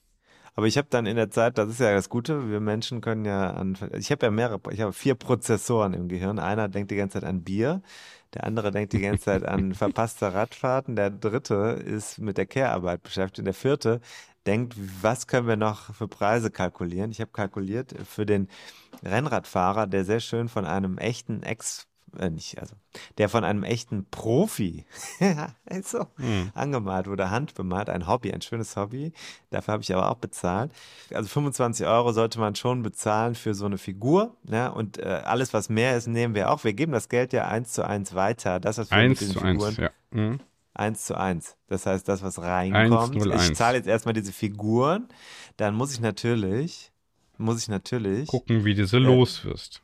Speaker 1: Aber ich habe dann in der Zeit, das ist ja das Gute, wir Menschen können ja an, ich habe ja mehrere, ich habe vier Prozessoren im Gehirn. Einer denkt die ganze Zeit an Bier, der andere denkt die ganze Zeit an verpasste Radfahrten, der dritte ist mit der Care-Arbeit beschäftigt, der vierte denkt, was können wir noch für Preise kalkulieren? Ich habe kalkuliert für den Rennradfahrer, der sehr schön von einem echten Ex äh, nicht, also der von einem echten Profi so,
Speaker 2: Hm.
Speaker 1: angemalt wurde, handbemalt, ein Hobby, ein schönes Hobby. Dafür habe ich aber auch bezahlt. Also 25 Euro sollte man schon bezahlen für so eine Figur. Ne? Und äh, alles, was mehr ist, nehmen wir auch. Wir geben das Geld ja eins zu eins weiter. Das, was wir mit
Speaker 2: Eins
Speaker 1: diesen
Speaker 2: zu
Speaker 1: Figuren
Speaker 2: eins, ja. Mhm.
Speaker 1: Eins zu eins. Das heißt, das, was reinkommt.
Speaker 2: 101.
Speaker 1: Ich zahle jetzt erstmal diese Figuren. Dann muss ich natürlich, muss ich natürlich,
Speaker 2: Gucken, wie du sie los wirst.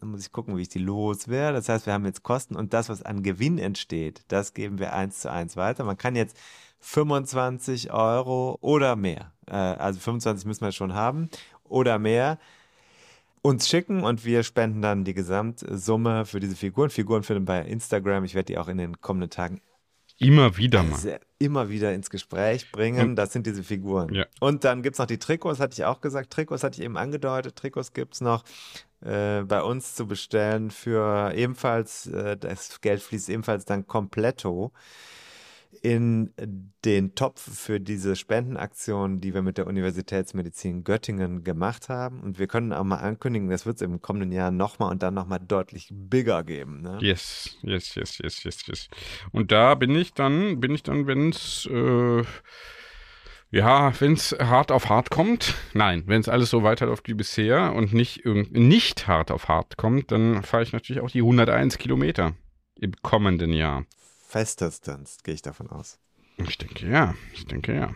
Speaker 1: Dann muss ich gucken, wie ich die loswerde. Das heißt, wir haben jetzt Kosten und das, was an Gewinn entsteht, das geben wir eins zu eins weiter. Man kann jetzt 25 Euro oder mehr, äh, also 25 müssen wir schon haben, oder mehr uns schicken und wir spenden dann die Gesamtsumme für diese Figuren. Figuren finden bei Instagram. Ich werde die auch in den kommenden Tagen
Speaker 2: Immer wieder mal.
Speaker 1: sehr, immer wieder ins Gespräch bringen. Das sind diese Figuren.
Speaker 2: Ja.
Speaker 1: Und dann gibt es noch die Trikots, hatte ich auch gesagt. Trikots hatte ich eben angedeutet. Trikots gibt es noch äh, bei uns zu bestellen für ebenfalls, äh, das Geld fließt ebenfalls dann kompletto in den Topf für diese Spendenaktion, die wir mit der Universitätsmedizin Göttingen gemacht haben. Und wir können auch mal ankündigen, das wird es im kommenden Jahr nochmal und dann nochmal deutlich bigger geben. Ne?
Speaker 2: Yes, yes, yes, yes, yes, yes. Und da bin ich dann, bin ich dann, wenn es, äh, ja, wenn es hart auf hart kommt, nein, wenn es alles so weiterläuft wie bisher und nicht, irgend, nicht hart auf hart kommt, dann fahre ich natürlich auch die 101 Kilometer im kommenden Jahr.
Speaker 1: Festestens, gehe ich davon aus.
Speaker 2: Ich denke ja, ich denke ja.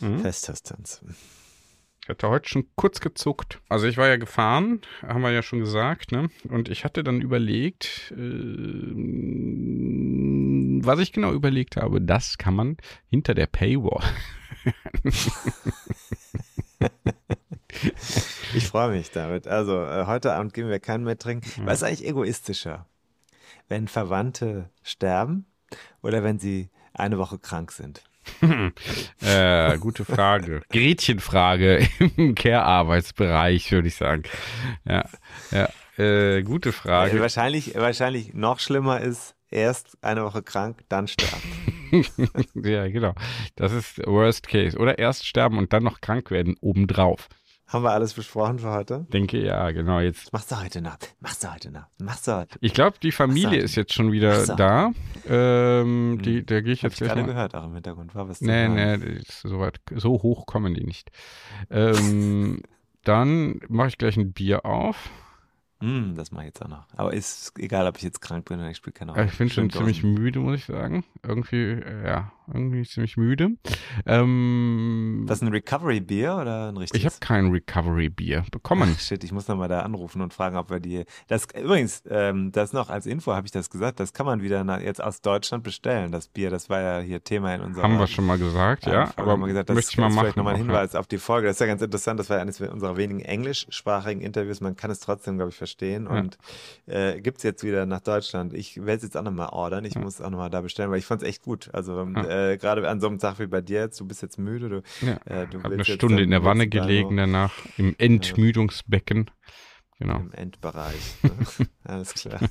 Speaker 2: Mhm.
Speaker 1: Festestens.
Speaker 2: Ich hatte heute schon kurz gezuckt. Also ich war ja gefahren, haben wir ja schon gesagt, ne? Und ich hatte dann überlegt, äh, was ich genau überlegt habe, das kann man hinter der Paywall.
Speaker 1: Ich freue mich damit. Also äh, heute Abend gehen wir keinen mehr trinken. Was ist eigentlich egoistischer? Wenn Verwandte sterben oder wenn sie eine Woche krank sind?
Speaker 2: äh, gute Frage. Gretchenfrage im Care-Arbeitsbereich, würde ich sagen. Ja, ja. Äh, gute
Speaker 1: Äh,
Speaker 2: Frage.
Speaker 1: wahrscheinlich, wahrscheinlich noch schlimmer ist, erst eine Woche krank, dann sterben.
Speaker 2: ja, genau. Das ist Worst Case. Oder erst sterben und dann noch krank werden obendrauf.
Speaker 1: Haben wir alles besprochen für heute?
Speaker 2: Denke, ja, genau. Jetzt
Speaker 1: Machst du heute noch? Machst du heute noch? Machst du heute?
Speaker 2: Ich glaube, die Familie ist jetzt schon wieder da. Ähm, die, da gehe ich
Speaker 1: Hab
Speaker 2: jetzt
Speaker 1: ich gerade
Speaker 2: mal.
Speaker 1: gehört, auch im Hintergrund. War was
Speaker 2: Nee, nee, ist so, weit, so hoch kommen die nicht. Ähm, dann mache ich gleich ein Bier auf.
Speaker 1: Mm, das mache ich jetzt auch noch. Aber ist egal, ob ich jetzt krank bin oder ich spiele keine Rolle.
Speaker 2: Ich bin schon ziemlich müde, muss ich sagen. Irgendwie, äh, ja, irgendwie ziemlich müde. Ähm,
Speaker 1: Was ein Recovery-Bier oder ein richtiges?
Speaker 2: ich habe kein Recovery-Bier bekommen.
Speaker 1: Ach, shit, ich muss nochmal da anrufen und fragen, ob wir die. Das übrigens, ähm, das noch als Info habe ich das gesagt, das kann man wieder nach, jetzt aus Deutschland bestellen, das Bier. Das war ja hier Thema in unserer.
Speaker 2: Haben wir schon mal gesagt, ja.
Speaker 1: Anfang
Speaker 2: Aber
Speaker 1: haben wir gesagt, das
Speaker 2: möchte ich mal
Speaker 1: ist
Speaker 2: machen.
Speaker 1: vielleicht nochmal ein
Speaker 2: ja.
Speaker 1: Hinweis auf die Folge. Das ist ja ganz interessant. Das war eines unserer wenigen englischsprachigen Interviews. Man kann es trotzdem, glaube ich, verstehen.
Speaker 2: Ja.
Speaker 1: Und äh, gibt es jetzt wieder nach Deutschland. Ich werde es jetzt auch nochmal ordern. Ich muss auch nochmal da bestellen, weil ich fand es echt gut. Also
Speaker 2: Ja.
Speaker 1: Äh, gerade an so einem Tag wie bei dir jetzt, du bist jetzt müde, du,
Speaker 2: Ja.
Speaker 1: äh, du
Speaker 2: eine Stunde in der Wanne gelegen danach, im Entmüdungsbecken. Genau.
Speaker 1: Im Endbereich. Ne? Alles klar.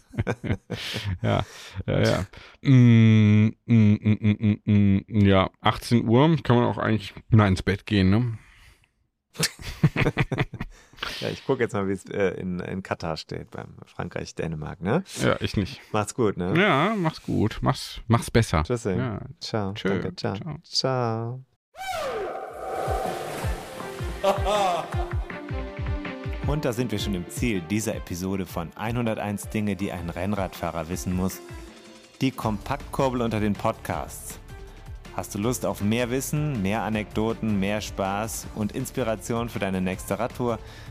Speaker 2: Ja, ja, ja. Mm, mm, mm, mm, mm, mm, ja, 18 Uhr kann man auch eigentlich mal ins Bett gehen, ne?
Speaker 1: Ja, ich gucke jetzt mal, wie es äh, in, in Katar steht, beim Frankreich-Dänemark, ne?
Speaker 2: Ja, ich nicht.
Speaker 1: Macht's gut, ne?
Speaker 2: Ja, mach's gut. Mach's, mach's besser.
Speaker 1: Tschüssi.
Speaker 2: Ja.
Speaker 1: Ciao.
Speaker 2: Tschö.
Speaker 1: Danke. Ciao.
Speaker 2: Ciao.
Speaker 1: Ciao. Und da sind wir schon im Ziel dieser Episode von 101 Dinge, die ein Rennradfahrer wissen muss. Die Kompaktkurbel unter den Podcasts. Hast du Lust auf mehr Wissen, mehr Anekdoten, mehr Spaß und Inspiration für deine nächste Radtour?